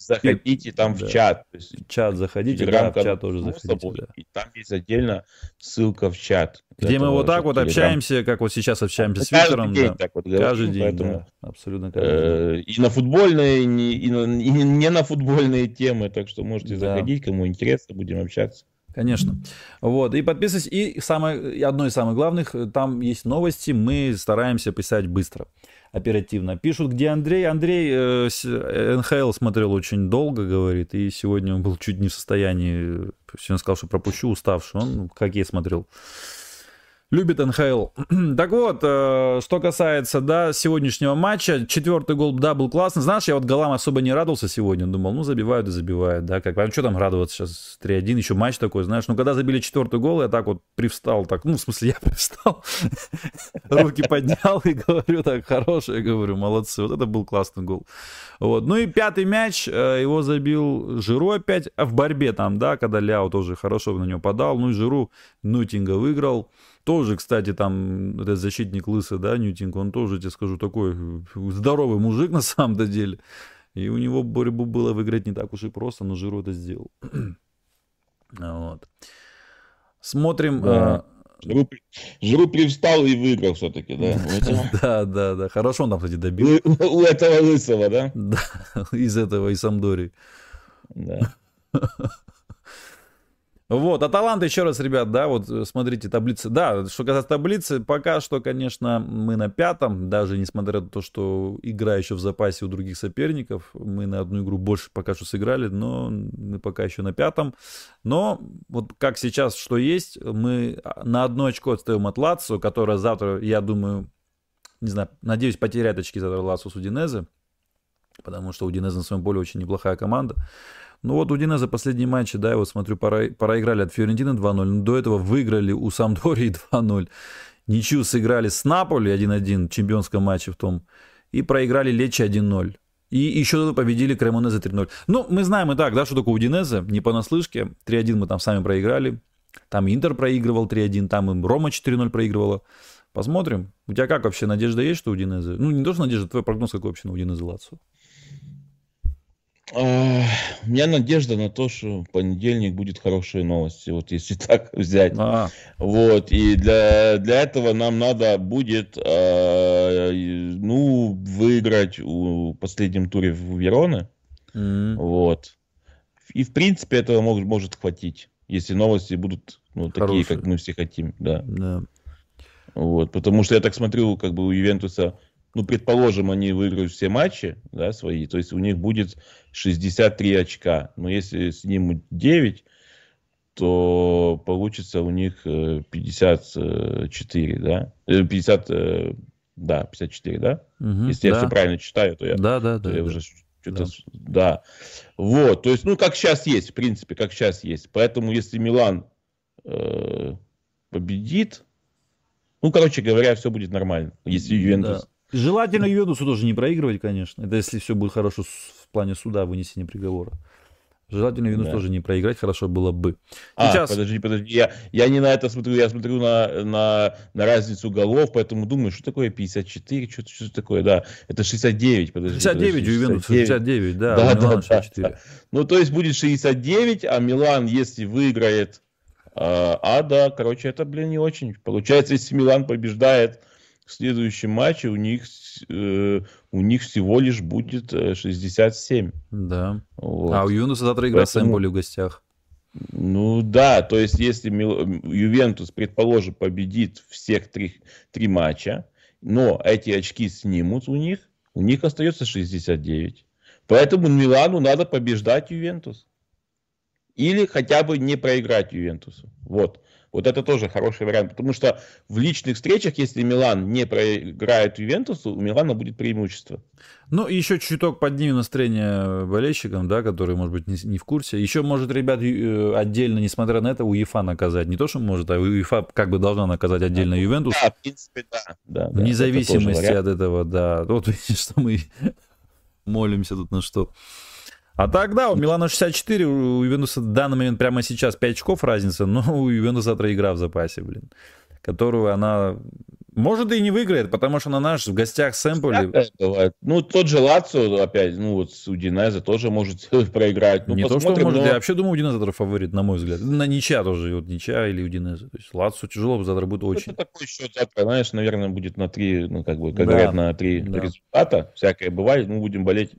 заходите там да. в чат. Есть, чат заходите, да, в чат тоже заходите. Да. И там есть отдельно ссылка в чат. Где мы вот так вот телеграм. общаемся, как вот сейчас общаемся ну, с Виктором. Каждый день да. так вот говорим, Каждый день, поэтому, да, абсолютно каждый э, день. И на футбольные, и, на, и не на футбольные темы, так что можете да. заходить, кому интересно, будем общаться. Конечно. Вот. И подписывайтесь. И самое, одно из самых главных, там есть новости, мы стараемся писать быстро оперативно. Пишут, где Андрей. Андрей э, НХЛ смотрел очень долго, говорит, и сегодня он был чуть не в состоянии. Сегодня сказал, что пропущу, уставший. Он как я смотрел любит НХЛ. [clears throat] так вот, э, что касается, да, сегодняшнего матча, четвертый гол, да, был классный. Знаешь, я вот голам особо не радовался сегодня, думал, ну, забивают и забивают, да, как, а что там радоваться сейчас, 3-1, еще матч такой, знаешь, ну, когда забили четвертый гол, я так вот привстал, так, ну, в смысле, [laughs] я привстал, [laughs] руки поднял и говорю, так, хороший, я говорю, молодцы, вот это был классный гол. Вот, ну и пятый мяч, э, его забил Жиру опять, а в борьбе там, да, когда Ляо тоже хорошо на него подал, ну и Жиру Нутинга выиграл, тоже, кстати, там этот защитник лысый, да, Ньютинг, он тоже, тебе скажу, такой здоровый мужик на самом-то деле. И у него борьбу было выиграть не так уж и просто, но Жиру это сделал. [clears throat] вот. Смотрим. Да. А... Жиру, Жиру привстал и выиграл все-таки, да? [laughs] да, да, да. Хорошо он там, кстати, добил. У, у этого лысого, да? [laughs] Да, из этого, из Самдори. Да. [laughs] Вот, Аталанта еще раз, ребят, да, вот э, смотрите таблицы. Да, что касается таблицы, пока что, конечно, мы на пятом, даже несмотря на то, что игра еще в запасе у других соперников, мы на одну игру больше пока что сыграли, но мы пока еще на пятом. Но вот как сейчас, что есть, мы на одно очко отстаем от Лацио, которая завтра, я думаю, не знаю, надеюсь, потеряет очки завтра Лацио с Удинезе, потому что Удинезе на своем поле очень неплохая команда. Ну вот у Динеза последние матчи, да, я вот смотрю, пора, проиграли от Фиорентины 2-0, но до этого выиграли у Самдории 2-0. [laughs] Ничью сыграли с Наполи 1-1 в чемпионском матче в том. И проиграли Лечи 1-0. И еще победили Кремонезе 3-0. Ну, мы знаем и так, да, что такое Удинезе, не понаслышке. 3-1 мы там сами проиграли. Там Интер проигрывал 3-1, там им Рома 4-0 проигрывала. Посмотрим. У тебя как вообще, надежда есть, что Удинезе? Ну, не то, что надежда, твой прогноз какой вообще на Удинезе Лацо? У меня надежда на то, что в понедельник будет хорошие новости, вот если [laughs] так взять. А. Вот, и для, для этого нам надо будет, э, ну, выиграть в последнем туре в Вероне. Mm. Вот. И, в принципе, этого может, может хватить, если новости будут ну, такие, как мы все хотим. Да. да. Вот, потому что я так смотрю, как бы у Ювентуса ну, предположим, они выиграют все матчи, да, свои, то есть у них будет 63 очка. Но если снимут 9, то получится у них 54, да? 50, э, э, да, 54, да? Угу, если да. я все правильно читаю, то я, да, да, то да, я да. уже что-то... Да. да. Вот, то есть, ну, как сейчас есть, в принципе, как сейчас есть. Поэтому, если Милан э, победит, ну, короче говоря, все будет нормально. Если Ювентус. Желательно Ювентусу тоже не проигрывать, конечно. Это если все будет хорошо в плане суда, вынесения приговора. Желательно Ювентус да. тоже не проиграть, хорошо было бы. А, Сейчас... Подожди, подожди, я, я не на это смотрю, я смотрю на, на, на разницу голов, поэтому думаю, что такое 54, что, что такое, да, это 69, подожди. 69 подожди, у Ювентуса, 69, да, да, да, 64. Да, да. Ну, то есть будет 69, а Милан, если выиграет А, а да, короче, это, блин, не очень. Получается, если Милан побеждает в следующем матче, у них, э, у них всего лишь будет 67. Э, да. Вот. А у Юнуса завтра игра Поэтому... с Эмболи в гостях. Ну да, то есть если Ювентус, предположим, победит всех три, три матча, но эти очки снимут у них, у них остается 69. Поэтому Милану надо побеждать Ювентус. Или хотя бы не проиграть Ювентусу. Вот. Вот это тоже хороший вариант. Потому что в личных встречах, если Милан не проиграет Ювентусу, у Милана будет преимущество. Ну, еще чуток поднимем настроение болельщикам, да, которые, может быть, не, не в курсе. Еще может ребят э, отдельно, несмотря на это, УЕФА наказать. Не то, что может, а УЕФА как бы должна наказать отдельно Ювентус. Да, в принципе, да. да Вне да, зависимости от этого, да. Вот [laughs] видишь, что мы молимся тут на что. А так, да, у Милана 64, у Ювентуса в данный момент прямо сейчас 5 очков разница, но [laughs] у Ювентуса завтра игра в запасе, блин, которую она может и не выиграет, потому что на наш в гостях с Эмполи... Ну, тот же Лацо, опять, ну, вот с Удинезе тоже может [laughs] проиграть. Ну, не то, что может, но... я вообще думаю, Удинезе завтра фаворит, на мой взгляд. На ничья тоже, вот ничья или Удинезе. То есть Лацо тяжело завтра будет очень. Это такой счет завтра, знаешь, наверное, будет на три, ну, как бы, как да. говорят, на три да. результата. Всякое бывает, мы будем болеть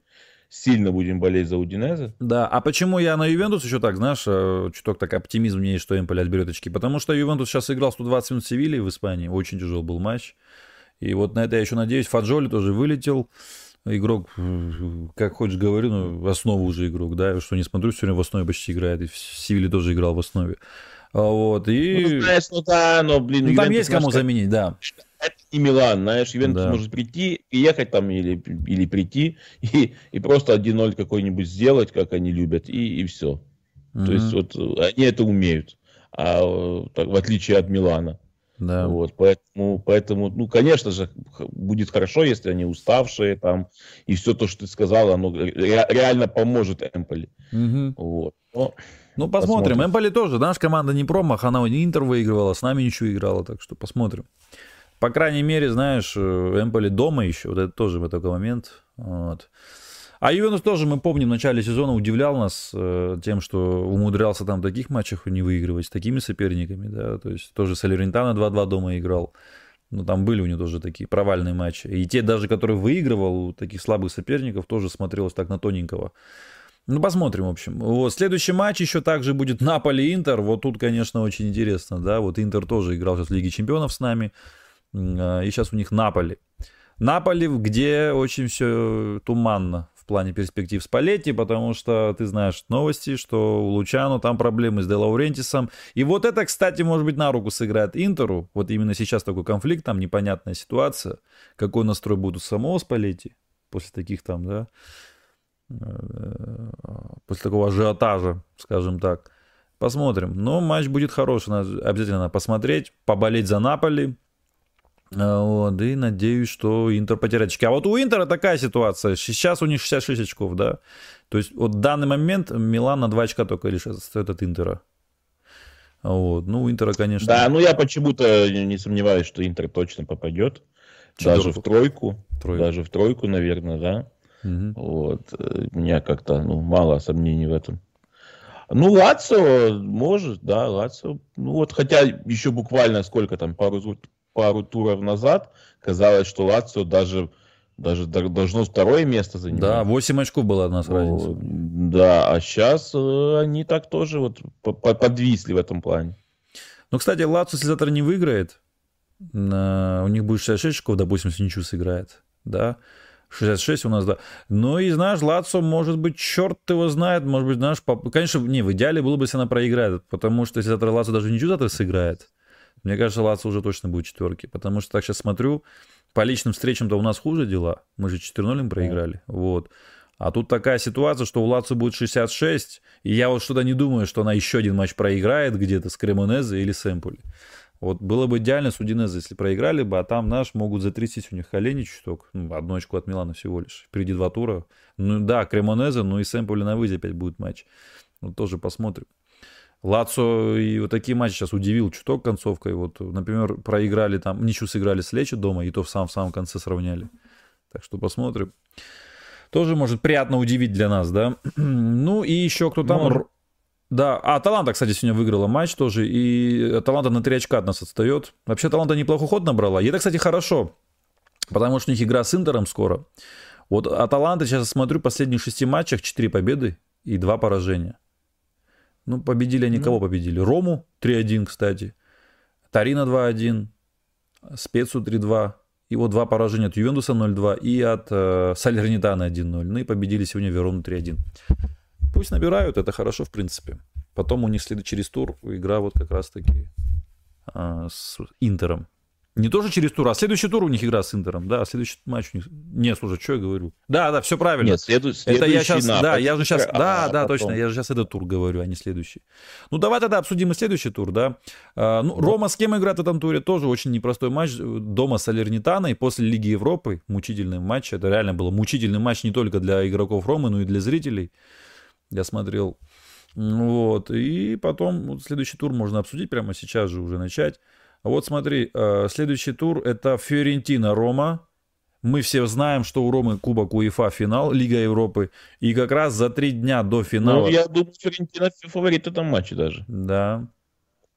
сильно будем болеть за Удинезе. Да, а почему я на Ювентус еще так, знаешь, э, чуток так оптимизм мне, что Эмполи отберет очки? Потому что Ювентус сейчас играл 120 минут Севильи в Испании, очень тяжелый был матч. И вот на это я еще надеюсь. Фаджоли тоже вылетел. Игрок, как хочешь говорю, ну, в основу уже игрок, да, что не смотрю, сегодня в основе почти играет, и в Севиле тоже играл в основе. А вот, и... Ну, знаешь, ну да, но, блин... Ну, там есть кому заменить, да это не Милан, знаешь, Ювентус да. может прийти, ехать там или, или прийти [laughs] и, и просто 1-0 какой-нибудь сделать, как они любят, и, и все. mm То есть вот они это умеют, а так, в отличие от Милана. Да. Вот, поэтому, поэтому, ну, конечно же, будет хорошо, если они уставшие там, и все то, что ты сказал, оно ре- реально поможет Эмполи. Угу. Вот. Но, ну, посмотрим. посмотрим. Эмполи тоже, наша команда не промах, она Интер выигрывала, с нами ничего играла, так что посмотрим. По крайней мере, знаешь, э, Эмполи дома еще, вот это тоже в такой момент. Вот. А Ювентус тоже, мы помним, в начале сезона удивлял нас э, тем, что умудрялся там в таких матчах не выигрывать с такими соперниками, да, то есть тоже Салерентано 2-2 дома играл. Ну, там были у него тоже такие провальные матчи. И те даже, которые выигрывал у таких слабых соперников, тоже смотрелось так на тоненького. Ну, посмотрим, в общем. Вот, следующий матч еще также будет Наполи-Интер. Вот тут, конечно, очень интересно, да. Вот Интер тоже играл сейчас в Лиге Чемпионов с нами. А, и сейчас у них Наполи. Наполи, где очень все туманно в плане перспектив с Палетти, потому что ты знаешь новости, что у Лучану там проблемы с Де Лаурентисом. И вот это, кстати, может быть, на руку сыграет Интеру. Вот именно сейчас такой конфликт, там непонятная ситуация. Какой настрой будет у самого Спалетти после таких там, да, э, после такого ажиотажа, скажем так. Посмотрим. Но матч будет хороший, надо обязательно посмотреть, поболеть за Наполи, вот, и надеюсь, что Интер потеряет очки. А вот у Интера такая ситуация. Сейчас у них 66 очков, да. То есть вот в данный момент Милан на 2 очка только лишь отстает от Интера. Вот. Ну, у Интера, конечно... Да, ну я почему-то не сомневаюсь, что Интер точно попадет. Четверку. Даже в тройку. тройку. Даже в тройку, наверное, да. Угу. Вот. У меня как-то ну, мало сомнений в этом. Ну, Лацио может, да, Лацио. Ну, вот, хотя еще буквально сколько там, пару, пару туров назад казалось, что Лацио даже даже должно второе место занимать. Да, 8 очков было от нас разница. Да, а сейчас э, они так тоже вот подвисли в этом плане. Ну, кстати, Лацио, если завтра не выиграет, у них будет 66 очков, допустим, если ничего сыграет, да, 66 у нас, да. Ну и, знаешь, Лацо, может быть, черт его знает, может быть, знаешь, поп... конечно, не, в идеале было бы, если она проиграет, потому что если завтра Лацо даже ничего завтра сыграет, мне кажется, Лацо уже точно будет четверки, потому что так сейчас смотрю, по личным встречам-то у нас хуже дела. Мы же 4-0 им проиграли. Вот. А тут такая ситуация, что у Лацо будет 66, и я вот что-то не думаю, что она еще один матч проиграет где-то с Кремонезе или с Эмполи. Вот было бы идеально с Удинезе, если проиграли бы, а там наш могут затрясить у них колени чуток. Ну, одну очку от Милана всего лишь. Впереди два тура. Ну да, Кремонезе, ну и с Эмполи на выезде опять будет матч. Ну тоже посмотрим. Лацо и вот такие матчи сейчас удивил чуток концовкой. Вот, например, проиграли там, ничего сыграли с Лечи дома, и то в самом, в самом конце сравняли. Так что посмотрим. Тоже может приятно удивить для нас, да. [clears throat] Ну и еще кто там... Да, а Аталанта, кстати, сегодня выиграла матч тоже, и Аталанта на 3 очка от нас отстает. Вообще Аталанта неплохой ход набрала, и это, кстати, хорошо, потому что у них игра с Интером скоро. Вот Аталанта, сейчас смотрю, в последних шести матчах 4 победы и 2 поражения. Ну, победили они ну. кого победили? Рому 3-1, кстати. Тарина 2-1. Спецу 3-2. И вот два поражения от Ювентуса 0-2 и от э, Салернитана 1-0. Ну и победили сегодня Верону 3-1. Пусть набирают, это хорошо в принципе. Потом у них через тур игра вот как раз-таки э, с Интером. Не тоже через тур, а следующий тур у них игра с Интером. Да, следующий матч у них... Нет, слушай, что я говорю? Да, да, все правильно. Нет, следу... Это я сейчас... На, да, я же сейчас... А, да, а, да, потом... точно. Я же сейчас этот тур говорю, а не следующий. Ну, давай тогда обсудим и следующий тур, да. А, ну, да. Рома с кем играет в этом туре? Тоже очень непростой матч. Дома с Алернитаной после Лиги Европы. Мучительный матч. Это реально был мучительный матч не только для игроков Ромы, но и для зрителей. Я смотрел. Вот. И потом вот, следующий тур можно обсудить прямо сейчас же уже начать. Вот смотри, э, следующий тур это Фиорентина-Рома. Мы все знаем, что у Ромы Кубок УЕФА финал Лига Европы. И как раз за три дня до финала... Ну, я думаю, Фиорентина фаворит в этом матче даже. Да,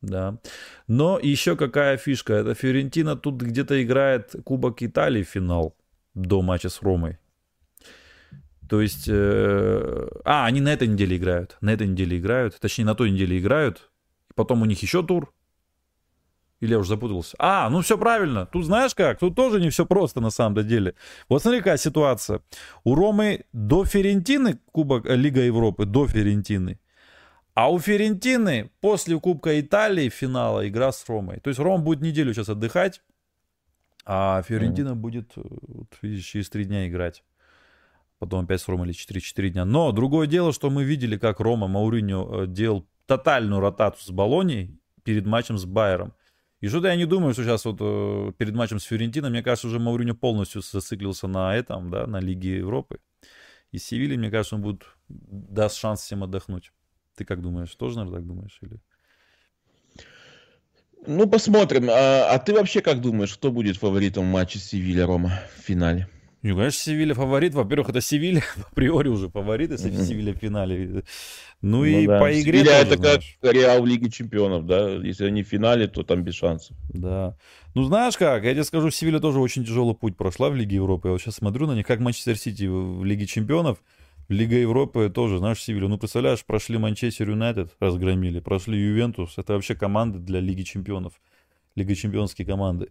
да. Но еще какая фишка. Это Фиорентина тут где-то играет Кубок Италии финал до матча с Ромой. То есть... Э... А, они на этой неделе играют. На этой неделе играют. Точнее, на той неделе играют. Потом у них еще тур. Или я уже запутался? А, ну все правильно. Тут знаешь как? Тут тоже не все просто на самом деле. Вот смотри, какая ситуация. У Ромы до Ферентины Кубок э, Лига Европы, до Ферентины. А у Ферентины после Кубка Италии финала игра с Ромой. То есть Рома будет неделю сейчас отдыхать, а Фиорентина mm. будет, э, вот, видишь, через три дня играть. Потом опять с Ромой или 4-4 дня. Но другое дело, что мы видели, как Рома Мауриньо э, делал тотальную ротацию с Болонией перед матчем с Байером. И что-то я не думаю, что сейчас вот э, перед матчем с Фиорентино, мне кажется, уже Мауриньо полностью зациклился на этом, да, на Лиге Европы. И Севильи, мне кажется, он будет, даст шанс всем отдохнуть. Ты как думаешь? Тоже, наверное, так думаешь? Или... Ну, посмотрим. А, а ты вообще как думаешь, кто будет фаворитом матча Севилья-Рома в финале? Ну, конечно, Севилья фаворит. Во-первых, это Севилья [laughs] априори уже фаворит, если mm-hmm. Севилья в финале. Ну, ну и да. по игре Севилья тоже, это знаешь. как Реал в Лиге Чемпионов, да? Если они в финале, то там без шансов. Да. Ну, знаешь как, я тебе скажу, Севилья тоже очень тяжелый путь прошла в Лиге Европы. Я вот сейчас смотрю на них, как Манчестер Сити в Лиге Чемпионов. Лига Европы тоже, знаешь, Севилью. Ну, представляешь, прошли Манчестер Юнайтед, разгромили, прошли Ювентус. Это вообще команды для Лиги Чемпионов. Лига Чемпионские команды.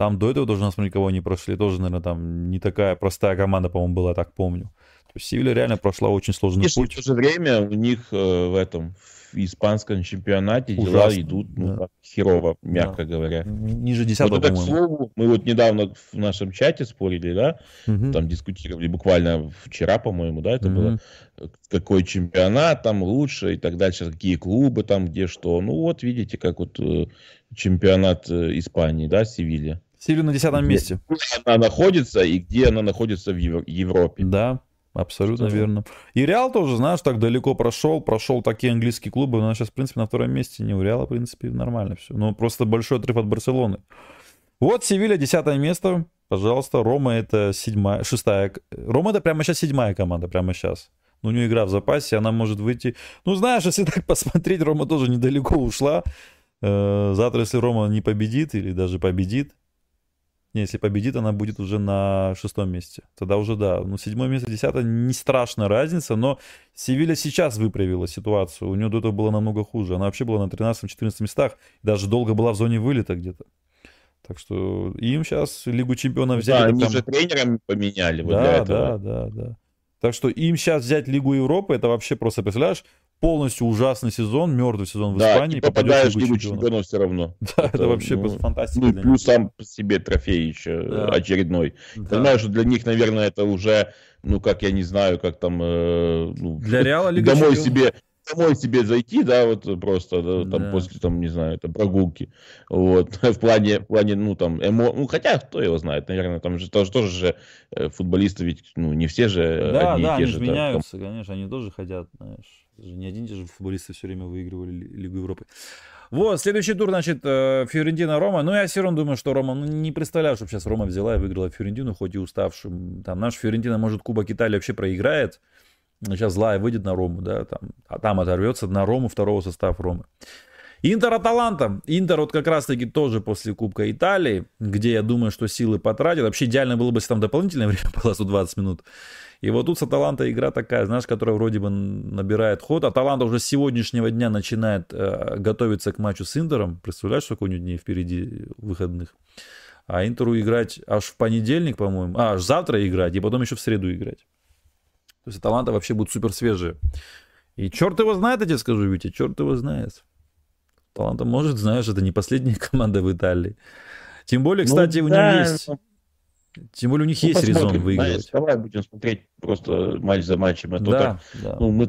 Там до этого тоже у нас никого не прошли. Тоже, наверное, там не такая простая команда, по-моему, была, так помню. То есть Севилья реально прошла очень сложный Конечно, путь. В то же время у них э, в этом в испанском чемпионате Ужасно, дела идут ну, да. херово, мягко да. говоря. Ниже десятого, вот это, к слову, мы вот недавно в нашем чате спорили, да, угу. там дискутировали буквально вчера, по-моему, да, это угу. было, какой чемпионат там лучше и так дальше, какие клубы там, где что. Ну вот, видите, как вот э, чемпионат э, Испании, да, Севилья. Севилья на десятом месте. Она находится и где она находится в Европе. Да, Абсолютно что верно. И Реал тоже, знаешь, так далеко прошел, прошел такие английские клубы, но сейчас, в принципе, на втором месте. Не у Реала, в принципе, нормально все. Ну, просто большой отрыв от Барселоны. Вот Севилья, десятое место. Пожалуйста, Рома это седьмая, шестая. Рома это прямо сейчас седьмая команда, прямо сейчас. Ну, у нее игра в запасе, она может выйти. Ну, знаешь, если так [laughs] посмотреть, Рома тоже недалеко ушла. Э, завтра, если Рома не победит или даже победит, не, если победит, она будет уже на шестом месте. Тогда уже да. Ну, седьмое место, десятое, не страшная разница, но Севилья сейчас выправила ситуацию. У нее до этого было намного хуже. Она вообще была на 13-14 местах. Даже долго была в зоне вылета где-то. Так что им сейчас Лигу Чемпионов взяли. Да, они прям... же тренерами поменяли вот да, для этого. Да, да, да. Так что им сейчас взять Лигу Европы, это вообще просто, представляешь, полностью ужасный сезон, мертвый сезон в да, Испании. И попадаешь в Лигу чемпионов все равно. [laughs] Да, это, это вообще ну, просто фантастика. Ну, плюс сам по себе трофей еще да. очередной. Да. Понимаю, что для них, наверное, это уже, ну, как я не знаю, как там... Э, ну, для Реала [laughs] Лига Домой чемпионов. себе домой себе зайти, да, вот просто, да, там, да. после, там, не знаю, там, прогулки, вот, [laughs] в плане, в плане, ну, там, эмо... ну, хотя, кто его знает, наверное, там же тоже, тоже же э, футболисты, ведь, ну, не все же да, одни да, и те они же. меняются, там... конечно, они тоже хотят, знаешь, не один те же футболисты все время выигрывали Лигу Европы. Вот, следующий тур, значит, э, Фиорентина Рома. Ну, я все равно думаю, что Рома, ну, не представляю, чтобы сейчас Рома взяла и выиграла Фиорентину, хоть и уставшим. Там наш Фиорентина, может, Кубок Италии вообще проиграет Сейчас злая выйдет на Рому, да, там, а там оторвется на Рому, второго состава Ромы. Интер Аталанта. Интер вот как раз-таки тоже после Кубка Италии, где я думаю, что силы потратят. Вообще идеально было бы, если там дополнительное [laughs] время было 120 минут. И вот тут с Аталанта игра такая, знаешь, которая вроде бы набирает ход. Аталанта уже с сегодняшнего дня начинает э, готовиться к матчу с Интером. Представляешь, сколько у него дней впереди выходных? А Интеру играть аж в понедельник, по-моему. А, аж завтра играть, и потом еще в среду играть. То есть Аталанта вообще будет супер свежие. И черт его знает, я тебе скажу, Витя, черт его знает. Таланта может, знаешь, это не последняя [laughs] команда в Италии. Тем более, ну кстати, ну, у да, них есть... Но... Тем более у них ну, есть резон выигрывать. Знаешь, давай будем смотреть просто матч за матчем. А да, так, да. Ну, мы,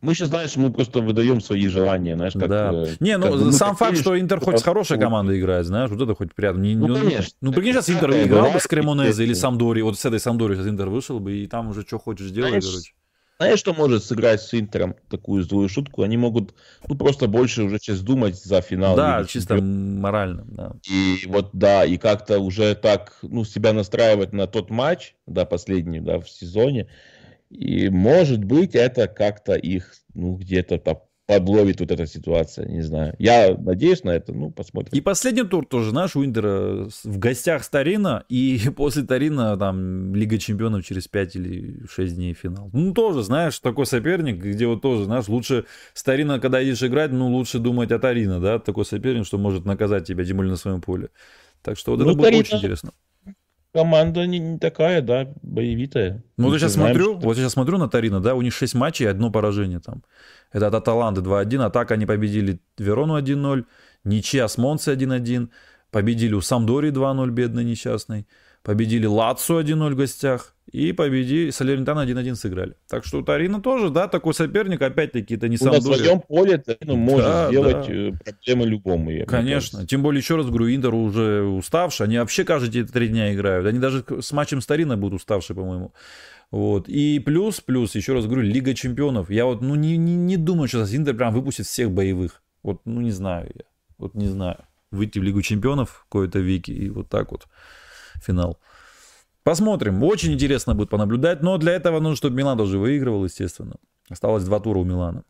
мы сейчас, знаешь, мы просто выдаем свои желания, знаешь, как... Да. Э, не, ну, как сам факт, что Интер хоть с хорошей командой играет, знаешь, вот это хоть приятно. Не, ну, конечно. Ну, прикинь, сейчас Интер играл бы с Кремонезе или Самдори, вот с этой Самдори сейчас Интер вышел бы, и там уже что хочешь делать, короче. Знаешь, что может сыграть с Интером такую злую шутку? Они могут ну, просто больше уже сейчас думать за финал. Да, чисто морально. Да. И вот, да, и как-то уже так, ну, себя настраивать на тот матч, да, последний, да, в сезоне. И, может быть, это как-то их, ну, где-то там подловит вот эта ситуация, не знаю. Я надеюсь на это, ну, посмотрим. И последний тур тоже, наш у Интера в гостях Старина, [laughs] и после Тарина там Лига Чемпионов через 5 или 6 дней финал. Ну, тоже, знаешь, такой соперник, где вот тоже, знаешь, лучше Старина, когда идешь играть, ну, лучше думать о Тарина, да, такой соперник, что может наказать тебя, тем более на своем поле. Так что вот ну, это будет очень интересно команда не, не такая, да, боевитая. Ну, вот я сейчас знаем, смотрю, что... вот я сейчас смотрю на Тарина, да, у них 6 матчей одно поражение там. Это от Аталанты 2-1, а так они победили Верону 1-0, ничья с Монце 1-1, победили у Самдори 2-0, бедный несчастный, победили Лацу 1-0 в гостях и победили Салернитан 1-1 сыграли. Так что Тарина тоже, да, такой соперник, опять-таки, это не ну, Самдори. На своем поле Тарина может да, сделать да. Э, проблемы любому. Конечно, тем более, еще раз говорю, Интер уже уставший, они вообще каждые три дня играют, они даже с матчем с Тарина будут уставшие, по-моему. Вот. И плюс, плюс, еще раз говорю, Лига Чемпионов. Я вот, ну, не, не, не думаю, что Интер прям выпустит всех боевых. Вот, ну, не знаю я. Вот не знаю. Выйти в Лигу Чемпионов в какой-то веке и вот так вот финал. Посмотрим. Очень интересно будет понаблюдать. Но для этого нужно, чтобы Милан тоже выигрывал, естественно. Осталось два тура у Милана.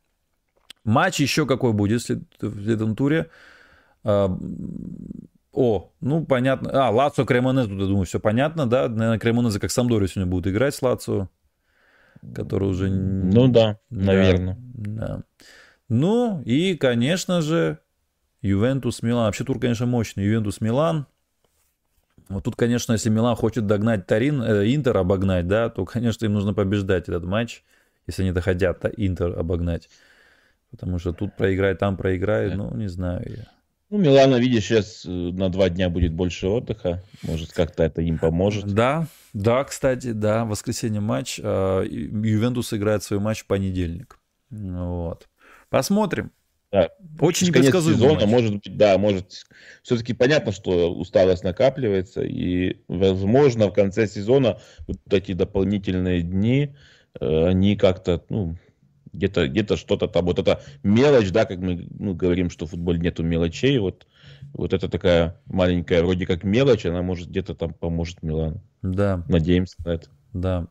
Матч еще какой будет в этом туре? А, о, ну понятно. А, Лацо, Кремонез, тут, я думаю, все понятно, да? Наверное, Кремонеза как Самдори сегодня будут играть с Лацо, который уже... Ну да, наверное. Да. Ну и, конечно же, Ювентус, Милан. Вообще тур, конечно, мощный. Ювентус, Милан. Вот тут, конечно, если Милан хочет догнать Тарин, э, Интер обогнать, да, то, конечно, им нужно побеждать этот матч, если они хотят Интер обогнать. Потому что тут проиграет, там проиграет, ну, не знаю я. Ну, Милана, видишь, сейчас э, на два дня будет больше отдыха. Может, как-то это им поможет. Да, да, кстати, да, воскресенье матч. А, Ювентус играет свой матч в понедельник. Вот. Посмотрим. Да. Очень непредсказуемо. сезона, может быть, да, может. Все-таки понятно, что усталость накапливается, и, возможно, в конце сезона вот эти дополнительные дни, э, они как-то, ну, где-то где что-то там, вот это мелочь, да, как мы ну, говорим, что в футболе нету мелочей, вот, вот это такая маленькая, вроде как мелочь, она может где-то там поможет Милану. Да. Надеемся на это. Да.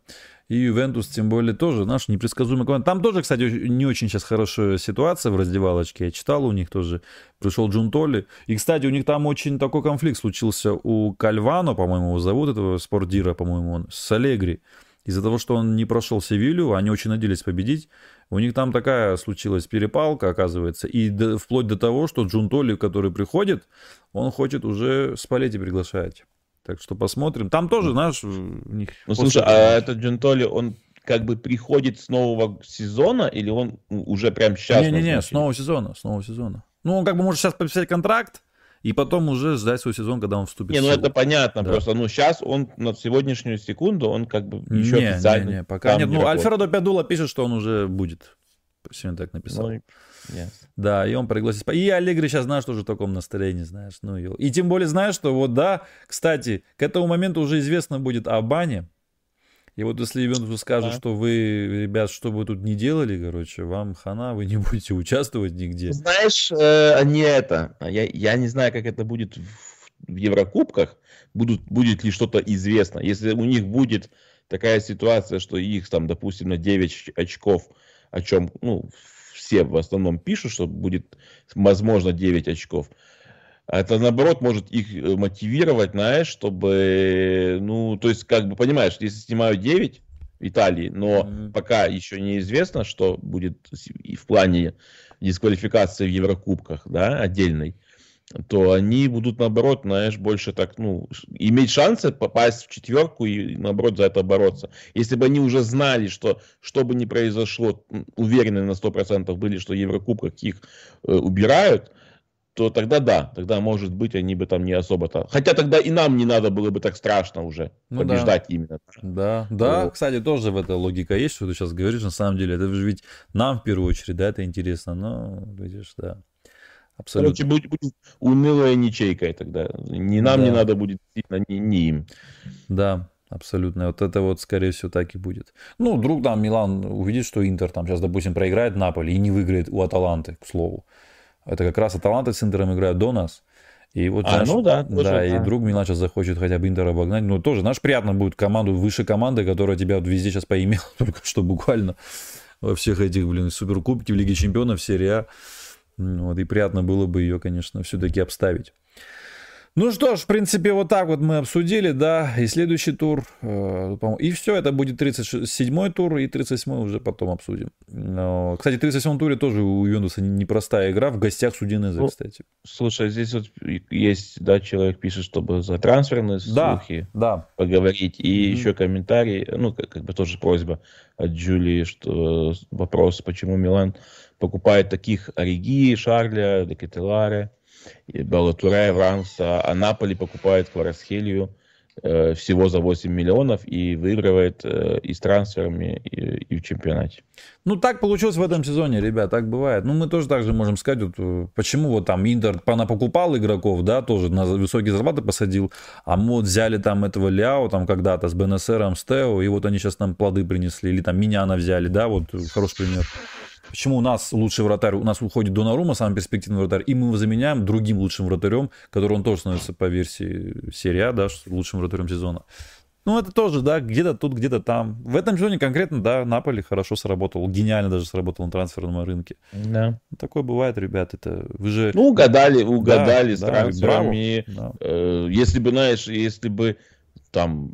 И Ювентус, тем более, тоже наш непредсказуемый команда. Там тоже, кстати, не очень сейчас хорошая ситуация в раздевалочке. Я читал, у них тоже пришел Джун Толли. И, кстати, у них там очень такой конфликт случился у Кальвано, по-моему, его зовут, этого спортдира, по-моему, он, с Алегри. Из-за того, что он не прошел Севилью, они очень надеялись победить. У них там такая случилась перепалка, оказывается, и до, вплоть до того, что Джун Толли, который приходит, он хочет уже Спалетти приглашать. Так что посмотрим. Там тоже, знаешь, у них... Ну, слушай, а этот Джун Толли, он как бы приходит с нового сезона или он уже прям сейчас? Не-не-не, с нового сезона, с нового сезона. Ну, он как бы может сейчас подписать контракт, и потом уже ждать свой сезон, когда он вступит не, ну это понятно, да. просто, ну сейчас он на сегодняшнюю секунду, он как бы еще не, официально... Не, не, пока нет, ну Альфредо Пядула пишет, что он уже будет. Сегодня так написал. Ну, yes. Да, и он пригласит. И Аллегри сейчас, знаешь, тоже в таком настроении, знаешь. Ну, и... и тем более, знаешь, что вот, да, кстати, к этому моменту уже известно будет о бане. И вот если Ювентус скажет, да. что вы, ребят, что вы тут не делали, короче, вам хана, вы не [laughs] будете участвовать нигде. Знаешь, э, не это. Я, я не знаю, как это будет в, в Еврокубках. Будут, будет ли что-то известно. Если у них будет такая ситуация, что их там, допустим, на 9 очков, о чем, ну, все в основном пишут, что будет, возможно, 9 очков. Это, наоборот, может их э, мотивировать, знаешь, чтобы, ну, то есть, как бы, понимаешь, если снимают 9 в Италии, но mm-hmm. пока еще неизвестно, что будет в плане дисквалификации в Еврокубках, да, отдельной, то они будут, наоборот, знаешь, больше так, ну, иметь шансы попасть в четверку и, наоборот, за это бороться. Если бы они уже знали, что, что бы ни произошло, уверены на 100% были, что Еврокубках их э, убирают, то тогда да, тогда, может быть, они бы там не особо-то... Хотя тогда и нам не надо было бы так страшно уже ну, побеждать да. именно. Да, да, вот. кстати, тоже в этой логика есть, что ты сейчас говоришь, на самом деле, это же ведь нам в первую очередь, да, это интересно, но, видишь, да. Абсолютно. Короче, будет, будет унылая ничейкой тогда. Ни нам да. не надо будет, ни, ни им. Да, абсолютно. Вот это вот, скорее всего, так и будет. Ну, вдруг там Милан увидит, что Интер там сейчас, допустим, проиграет Наполи и не выиграет у Аталанты, к слову. Это как раз Аталанта с Интером играют до нас. И вот, а, знаешь, ну да, тоже, да, да, и друг Милан сейчас захочет хотя бы Интер обогнать. Ну, тоже, знаешь, приятно будет команду, выше команды, которая тебя вот везде сейчас поимела, [laughs] только что буквально во всех этих, блин, суперкубки в Лиге Чемпионов, серия А. Вот, и приятно было бы ее, конечно, все-таки обставить. Ну что ж, в принципе, вот так вот мы обсудили, да, и следующий тур, э, и все, это будет 37-й тур, и 37-й уже потом обсудим. Но, кстати, в 37-м туре тоже у Юнуса непростая игра, в гостях Судинеза, ну, кстати. Слушай, здесь вот есть, да, человек пишет, чтобы за трансферные да, слухи да. поговорить, и mm-hmm. еще комментарий, ну, как, как бы тоже просьба от Джулии, что вопрос, почему Милан покупает таких Ориги, Шарля, Декателаре, Балатуре, Вранса, а Наполи покупает Кварасхелию э, всего за 8 миллионов и выигрывает э, и с трансферами, и, и в чемпионате. Ну, так получилось в этом сезоне, ребят, так бывает. Ну, мы тоже так же можем сказать, вот, э, почему вот там Интер покупал игроков, да, тоже на высокие зарплаты посадил, а мы вот взяли там этого Ляо там когда-то с БНСРом, с Тео, и вот они сейчас нам плоды принесли, или там Миняна взяли, да, вот хороший пример. Почему у нас лучший вратарь, у нас уходит Донарума, самый перспективный вратарь, и мы его заменяем другим лучшим вратарем, который он тоже становится по версии серии А, да, лучшим вратарем сезона. Ну, это тоже, да, где-то тут, где-то там. В этом сезоне конкретно, да, Наполи хорошо сработал, гениально даже сработал на трансферном рынке. Да. Такое бывает, ребят, это вы же... Ну, угадали, угадали да, с да, трансферами. Да. Э, если бы, знаешь, если бы там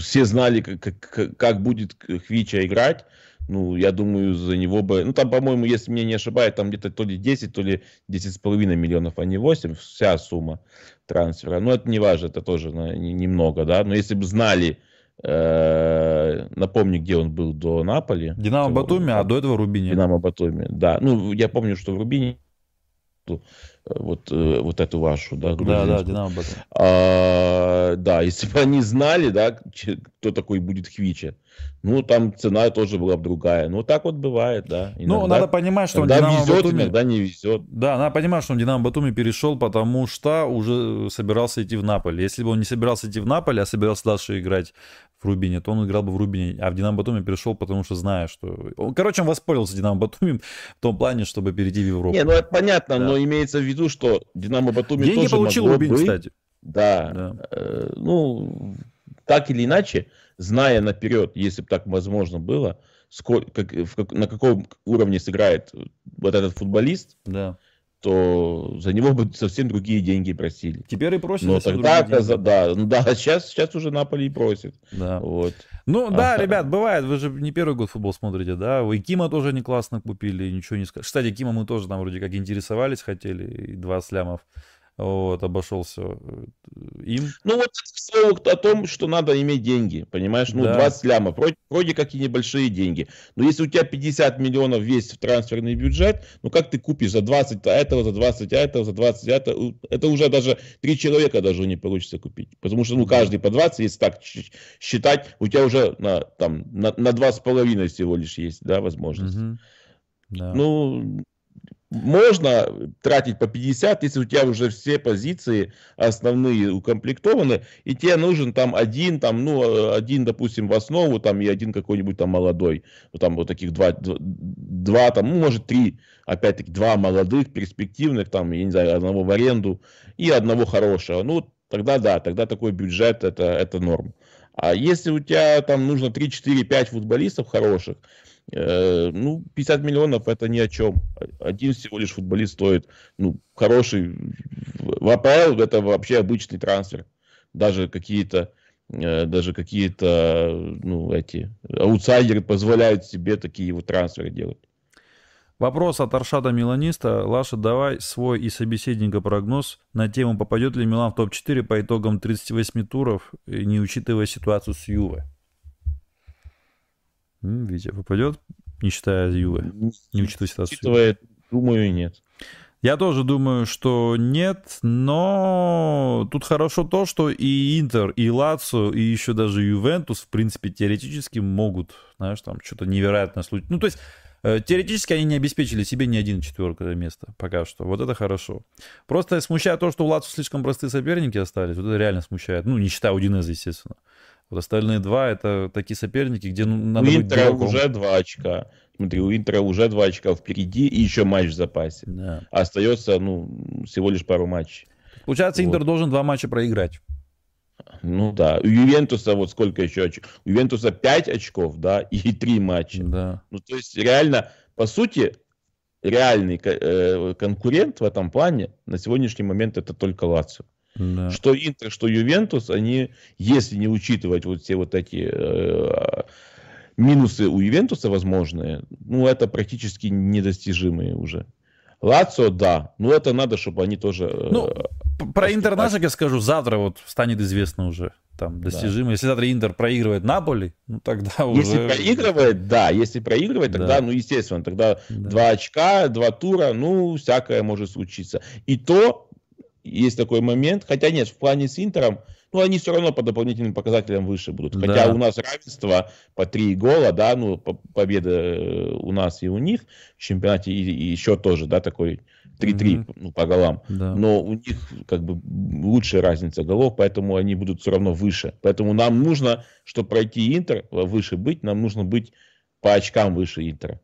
все знали, как, как, как будет Хвича играть, ну, я думаю, за него бы... Ну, там, по-моему, если меня не ошибает, там где-то то ли 10, то ли 10,5 миллионов, а не 8, вся сумма трансфера. Но это не важно, это тоже немного, да. Но если бы знали, э, напомню, где он был до Наполи. Динамо Батуми, а до этого Рубини. Динамо Батуми, да. Ну, я помню, что в Рубине вот, э, вот эту вашу, да, Да, да, Динамо Батуми. А, да, если бы они знали, да, кто такой будет Хвича, ну, там цена тоже была бы другая. Ну, так вот бывает, да. Иногда, ну, надо понимать, что иногда Динамо везет, Батуми... иногда не везет. Да, надо понимать, что он Динамо Батуми перешел, потому что уже собирался идти в Наполе. Если бы он не собирался идти в Наполе, а собирался дальше играть в Рубине, то он играл бы в Рубине, а в Динамо Батуми перешел, потому что зная, что... Короче, он воспользовался Динамо Батуми в том плане, чтобы перейти в Европу. Не, ну это понятно, да. но имеется в виду, что Динамо Батуми Деньги тоже получил Рубин, быть. кстати. Да. да. Э, ну, так или иначе, зная наперед, если бы так возможно было, сколько, как, в, на каком уровне сыграет вот этот футболист, да. то за него бы совсем другие деньги просили. Теперь и просят. Но тогда, оказа, да, ну да, [laughs] сейчас, сейчас уже Наполи и просит. Да. Вот. Ну да, а, ребят, бывает, вы же не первый год футбол смотрите, да, вы Кима тоже не классно купили, ничего не скажешь. Кстати, Кима мы тоже там вроде как интересовались, хотели, и два слямов вот, обошелся э, им. Ну вот к о том, что надо иметь деньги, понимаешь, ну да. 20 лямов, вроде, вроде как и небольшие деньги, но если у тебя 50 миллионов весь в трансферный бюджет, ну как ты купишь за 20 а этого, за 20 а этого, за 20 а этого, это уже даже три человека даже не получится купить, потому что ну каждый по 20, если так считать, у тебя уже на, там, на, на 2,5 всего лишь есть, да, возможность. Угу. Да. Ну, можно тратить по 50, если у тебя уже все позиции основные укомплектованы, и тебе нужен там один, там, ну, один, допустим, в основу, там, и один какой-нибудь там молодой. Вот там вот таких два, два там, ну, может, три, опять-таки, два молодых, перспективных, там, я не знаю, одного в аренду и одного хорошего. Ну, тогда да, тогда такой бюджет это, это норм. А если у тебя там нужно 3, 4, 5 футболистов хороших, э, ну, 50 миллионов это ни о чем. Один всего лишь футболист стоит, ну, хороший. В АПЛ это вообще обычный трансфер. Даже какие-то э, даже какие-то, ну, эти аутсайдеры позволяют себе такие вот трансферы делать. Вопрос от Аршада Миланиста. Лаша, давай свой и собеседника прогноз на тему, попадет ли Милан в топ-4 по итогам 38 туров, не учитывая ситуацию с Юве. Витя, попадет, не считая Юве, не учитывая ситуацию Учитывая, думаю, нет. Я тоже думаю, что нет, но тут хорошо то, что и Интер, и Лацо, и еще даже Ювентус, в принципе, теоретически могут, знаешь, там что-то невероятное случиться. Ну, то есть Э, теоретически они не обеспечили себе ни один четвертое место пока что. Вот это хорошо. Просто смущает то, что у Лацу слишком простые соперники остались. Вот это реально смущает. Ну, не считая Удинеза, естественно. Вот остальные два это такие соперники, где ну, надо у Интера быть уже два очка. Смотри, у Интера уже два очка впереди и еще матч в запасе. Да. Остается, ну, всего лишь пару матчей. Получается, вот. Интер должен два матча проиграть. Ну да, у Ювентуса вот сколько еще очков? У Ювентуса 5 очков, да, и [laughs] 3 матча. Да. Ну то есть реально, по сути, реальный э, конкурент в этом плане на сегодняшний момент это только Лацио. Да. Что Интер, что Ювентус, они, если не учитывать вот все вот эти э, минусы у Ювентуса возможные, ну это практически недостижимые уже. Лацио, да. Но это надо, чтобы они тоже... Э, ну, э, про Интер наших я скажу, завтра вот станет известно уже. Там достижимо. Да. Если завтра Интер проигрывает Наполи, ну тогда уже... Если проигрывает, да. Если проигрывает, тогда, да. ну, естественно, тогда да. два очка, два тура, ну, всякое может случиться. И то, есть такой момент, хотя нет, в плане с Интером, ну, они все равно по дополнительным показателям выше будут. Хотя да. у нас равенство по три гола, да, ну, победа э, у нас и у них в чемпионате, и, и еще тоже, да, такой 3-3 mm-hmm. ну, по голам. Да. Но у них как бы лучшая разница голов, поэтому они будут все равно выше. Поэтому нам нужно, чтобы пройти Интер, выше быть, нам нужно быть по очкам выше Интера.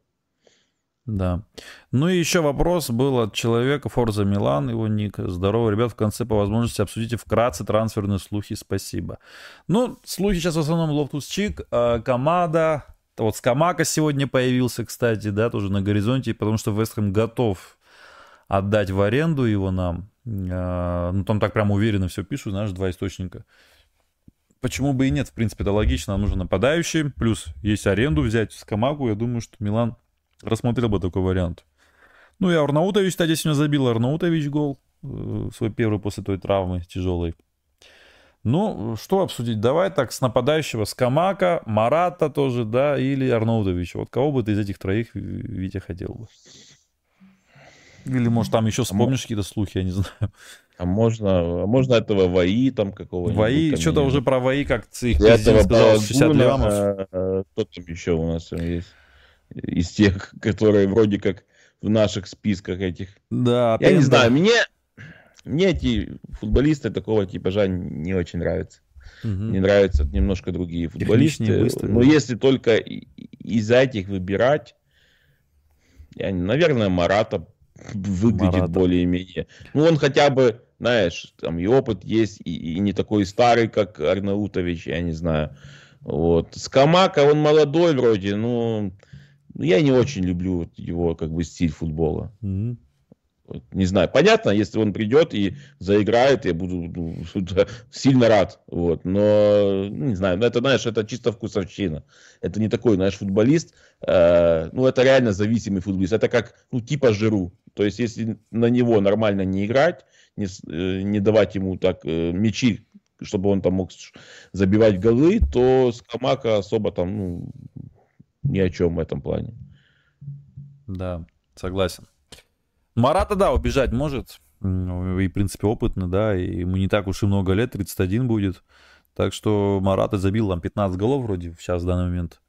Да. Ну и еще вопрос был от человека, Forza Milan, его ник. Здорово, ребят, в конце по возможности обсудите вкратце трансферные слухи, спасибо. Ну, слухи сейчас в основном Лофтус-Чик, э, Камада, вот Скамака сегодня появился, кстати, да, тоже на горизонте, потому что Вестхэм готов отдать в аренду его нам. Э, ну, там так прям уверенно все пишут, знаешь, два источника. Почему бы и нет, в принципе, это логично, нам нужен нападающий, плюс есть аренду взять с Камаку, я думаю, что Милан рассмотрел бы такой вариант. Ну и Арнаутович, кстати, сегодня забил Арнаутович гол. Э, свой первый после той травмы тяжелой. Ну, что обсудить? Давай так, с нападающего, с Камака, Марата тоже, да, или Арнаутовича. Вот кого бы ты из этих троих, Витя, хотел бы? Или, может, там еще вспомнишь а какие-то слухи, я не знаю. А можно, а можно этого ВАИ там какого-нибудь? ВАИ, что-то уже про ВАИ, как их президент сказал, 60 лямов. А, а, кто там еще у нас есть? Из тех, которые вроде как в наших списках этих. Да, я не знаю, мне, мне эти футболисты такого типажа не очень нравятся. Угу. Мне нравятся немножко другие футболисты. Но если только из этих выбирать, я, наверное, Марата выглядит Марата. более-менее. Ну, он хотя бы, знаешь, там и опыт есть, и, и не такой старый, как Арнаутович, я не знаю. Вот. Скамака, он молодой вроде, ну, ну, я не очень люблю его как бы стиль футбола. Mm-hmm. Не знаю, понятно, если он придет и заиграет, я буду ну, [laughs] сильно рад. Вот, но ну, не знаю, это знаешь, это чисто вкусовщина. Это не такой, знаешь, футболист. Э, ну, это реально зависимый футболист. Это как, ну, типа Жиру. То есть, если на него нормально не играть, не, э, не давать ему так э, мячи, чтобы он там мог забивать голы, то Скамака особо там, ну, ни о чем в этом плане. Да, согласен. Марата, да, убежать может. И, в принципе, опытный, да, и ему не так уж и много лет, 31 будет. Так что Марата забил там 15 голов вроде сейчас в данный момент.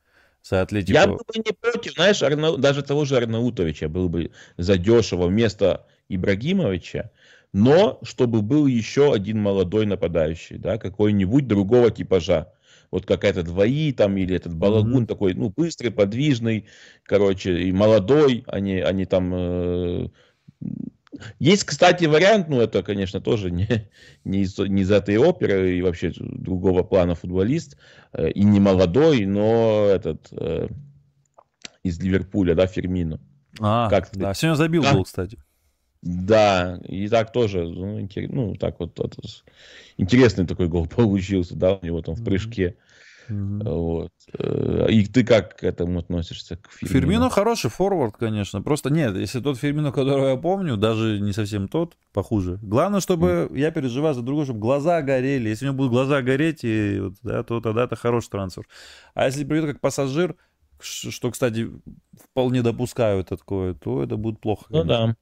За Атлетико. Я был бы не против, знаешь, Арна... даже того же Арнаутовича был бы задешево вместо Ибрагимовича, но чтобы был еще один молодой нападающий, да, какой-нибудь другого типажа вот как этот двои там или этот балагун mm-hmm. такой, ну, быстрый, подвижный, короче, и молодой, они, они там, э, Есть, кстати, вариант, ну, это, конечно, тоже не, [laughs] не, из, не из этой оперы и вообще другого плана футболист, э, и не молодой, но этот э, из Ливерпуля, да, Фермино. А, как да, сегодня забил да? гол, кстати. Да, и так тоже, ну, интерес, ну так вот, это, интересный такой гол [laughs] получился, да, у него там в прыжке. Mm-hmm. Mm-hmm. Вот. Э, и ты как к этому относишься? К Фирмину? Фирмино хороший форвард, конечно. Просто нет, если тот Фирмино, которого я помню, даже не совсем тот, похуже. Главное, чтобы mm. я переживаю за другого, чтобы глаза горели. Если у него будут глаза гореть, и, вот, да, то тогда это хороший трансфер. А если придет как пассажир, что, кстати, вполне допускаю такое, то это будет плохо. Конечно. Ну да.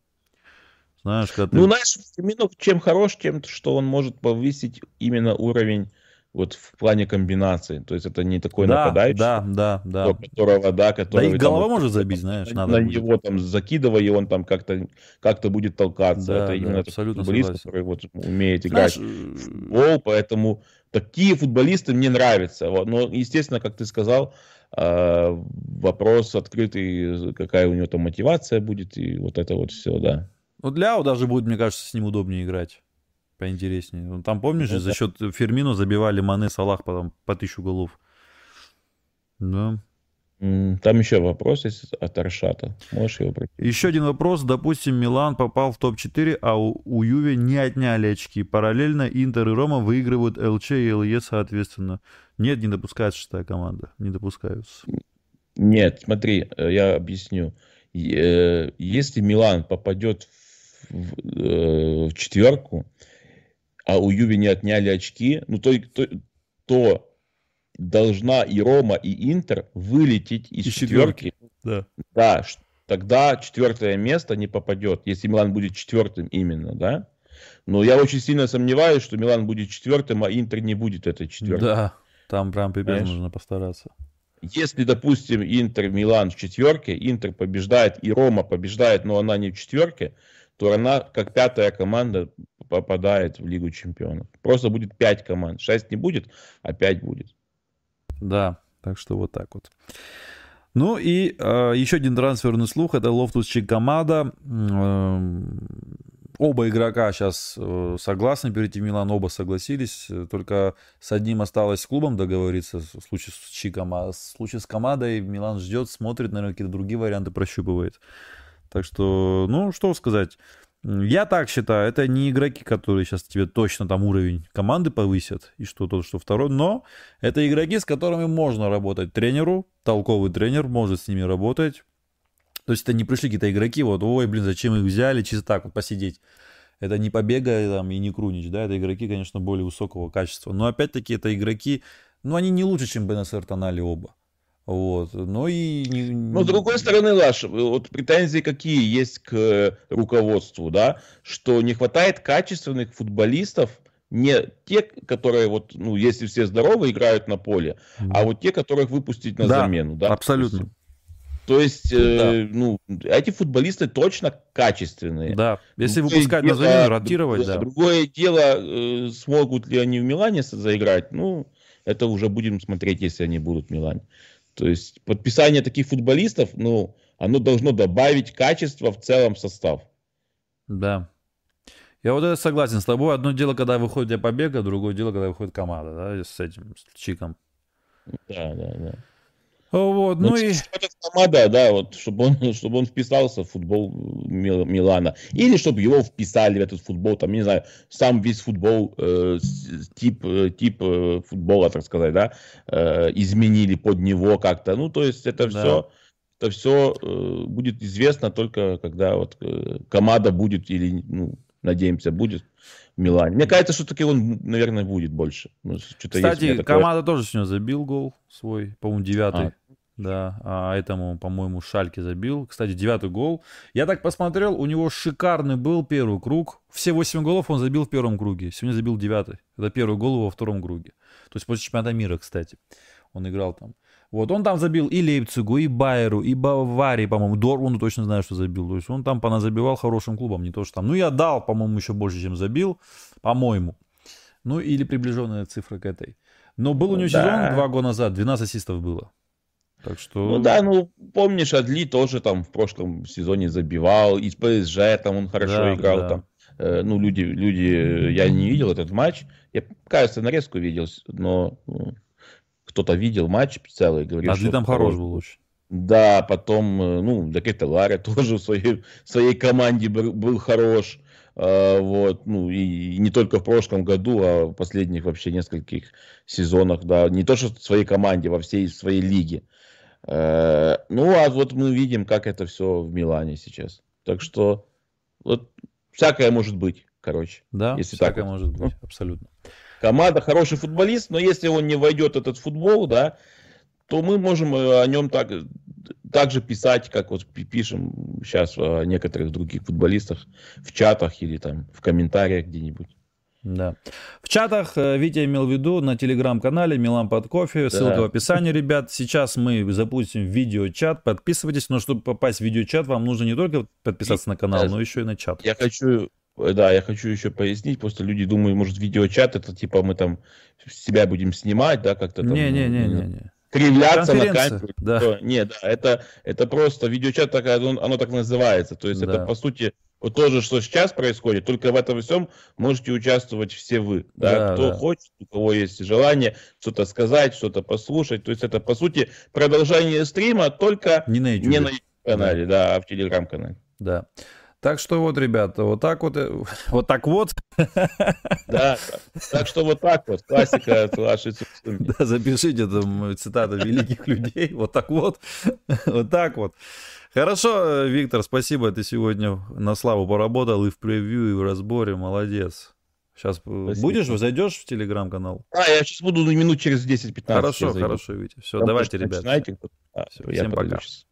Знаешь, когда ну, ты... знаешь, Фирмино чем хорош, тем, что он может повысить именно уровень вот в плане комбинации. То есть это не такой да, нападающий, да, да, да. которого, да, который... Да и голова там, может забить, знаешь, на, надо на будет. него там закидывая, и он там как-то как будет толкаться. Да, это да, именно абсолютно футболист, согласен. который вот умеет играть знаешь, в футбол, поэтому такие футболисты мне нравятся. Вот. Но, естественно, как ты сказал, а, вопрос открытый, какая у него там мотивация будет, и вот это вот все, да. Ну, для даже будет, мне кажется, с ним удобнее играть поинтереснее. Ну, там, помнишь, ну, за счет Фермину забивали Мане Салах потом по тысячу голов. Да. Там еще вопрос есть от Аршата. Можешь его пройти? Еще один вопрос. Допустим, Милан попал в топ-4, а у, у Юве не отняли очки. Параллельно Интер и Рома выигрывают ЛЧ и ЛЕ соответственно. Нет, не допускается шестая команда. Не допускаются. Нет, смотри, э, я объясню. Э, если Милан попадет в, в, э, в четверку, а у Юви не отняли очки, ну то, то, то должна и Рома, и Интер вылететь из, из четверки. Да. да, тогда четвертое место не попадет, если Милан будет четвертым именно, да. Но я очень сильно сомневаюсь, что Милан будет четвертым, а Интер не будет этой четвертой. Да, там прям пипец нужно постараться. Если, допустим, Интер, Милан в четверке, Интер побеждает и Рома побеждает, но она не в четверке, то она, как пятая команда, попадает в Лигу Чемпионов. Просто будет пять команд. шесть не будет, а пять будет. Да, так что вот так вот. Ну и э, еще один трансферный слух, это Лофтус Чикамада. Э, оба игрока сейчас э, согласны перейти в Милан, оба согласились. Только с одним осталось с клубом договориться, в случае с Чиком, а в случае с командой Милан ждет, смотрит, наверное, какие-то другие варианты прощупывает. Так что, ну, что сказать. Я так считаю, это не игроки, которые сейчас тебе точно там уровень команды повысят, и что тот, что второй, но это игроки, с которыми можно работать тренеру, толковый тренер может с ними работать. То есть это не пришли какие-то игроки, вот, ой, блин, зачем их взяли, чисто так вот посидеть. Это не Побега там, и не Крунич, да, это игроки, конечно, более высокого качества. Но опять-таки это игроки, ну, они не лучше, чем Бенесер Тонали оба. Вот. Но и... Но с другой стороны, Лаш, вот претензии какие есть к руководству, да, что не хватает качественных футболистов, не те, которые вот, ну, если все здоровы, играют на поле, а вот те, которых выпустить на да, замену, да. Абсолютно. То есть, э, ну, эти футболисты точно качественные. Да, если выпускать на замену, ротировать, да. Другое дело, э, смогут ли они в Милане заиграть, ну, это уже будем смотреть, если они будут в Милане. То есть подписание таких футболистов, ну, оно должно добавить качество в целом состав. Да. Я вот это согласен с тобой. Одно дело, когда выходит побега, другое дело, когда выходит команда, да, с этим, с Чиком. Да, да, да. Вот, ну, ну и... Команда, да, вот, чтобы он, [laughs] чтобы он вписался в футбол Милана. Или чтобы его вписали в этот футбол, там, не знаю, сам весь футбол, э, тип, э, тип э, футбола, так сказать, да, э, изменили под него как-то. Ну, то есть это да. все, это все э, будет известно только когда вот э, команда будет или, ну, надеемся, будет в Милане. Мне кажется, что таки он, наверное, будет больше. Ну, Кстати, команда тоже сегодня забил гол свой, по-моему, девятый. А. Да, а этому, по-моему, Шальке забил. Кстати, девятый гол. Я так посмотрел, у него шикарный был первый круг. Все восемь голов он забил в первом круге. Сегодня забил девятый. Это первый гол во втором круге. То есть после чемпионата мира, кстати. Он играл там. Вот, он там забил и Лейпцигу, и Байеру, и Баварии, по-моему, Дорвуну точно знаю, что забил. То есть он там поназабивал хорошим клубом, не то что там. Ну, я дал, по-моему, еще больше, чем забил, по-моему. Ну, или приближенная цифра к этой. Но был у него да. сезон два года назад, 12 ассистов было. Так что... Ну да, ну помнишь, Адли тоже там в прошлом сезоне забивал, из ПСЖ там он хорошо да, играл да. там. Э, ну, люди, люди, я не видел этот матч. Я, кажется, нарезку видел, но ну, кто-то видел матч целый. Говорит, Адли там хорош был очень. Да, потом, э, ну, Декета Ларя [laughs] тоже в своей, в своей команде был, был хорош. Uh, вот, ну, и, и не только в прошлом году, а в последних вообще нескольких сезонах, да, не то, что в своей команде, во всей своей лиге. Uh, ну, а вот мы видим, как это все в Милане сейчас. Так что, вот, всякое может быть, короче. Да, если всякое так может быть, абсолютно. Команда хороший футболист, но если он не войдет этот футбол, да, то мы можем э, о нем так, так же писать, как вот пишем сейчас о некоторых других футболистах в чатах или там в комментариях где-нибудь. Да. В чатах э, Витя имел в виду на телеграм-канале Милан под кофе. Ссылка да. в описании, ребят. Сейчас мы запустим видеочат. Подписывайтесь. Но чтобы попасть в видеочат, вам нужно не только подписаться на канал, но еще и на чат. Я хочу, да, я хочу еще пояснить. Просто люди думают, может, видеочат это типа мы там себя будем снимать, да, как-то там. Не-не-не-не кривляться на камеру. Да. Нет, да, это, это просто видеочат, оно, оно так называется. То есть да. это, по сути, вот то же, что сейчас происходит, только в этом всем можете участвовать все вы. Да? Да, Кто да. хочет, у кого есть желание что-то сказать, что-то послушать. То есть это, по сути, продолжение стрима, только не на YouTube, не на YouTube канале, да. да, а в телеграм-канале. Да. Так что вот, ребята, вот так вот, э, [laughs] вот так вот. Да, так что вот так вот, классика вашей Да, запишите там цитаты великих людей, вот так вот, [laughs] вот так вот. Хорошо, Виктор, спасибо, ты сегодня на славу поработал и в превью, и в разборе, молодец. Сейчас спасибо. будешь, зайдешь в телеграм-канал? А, я сейчас буду минут через 10-15. Хорошо, хорошо, Витя. Все, Там давайте, ребята. Знаете, а, Все, всем пока. Сейчас.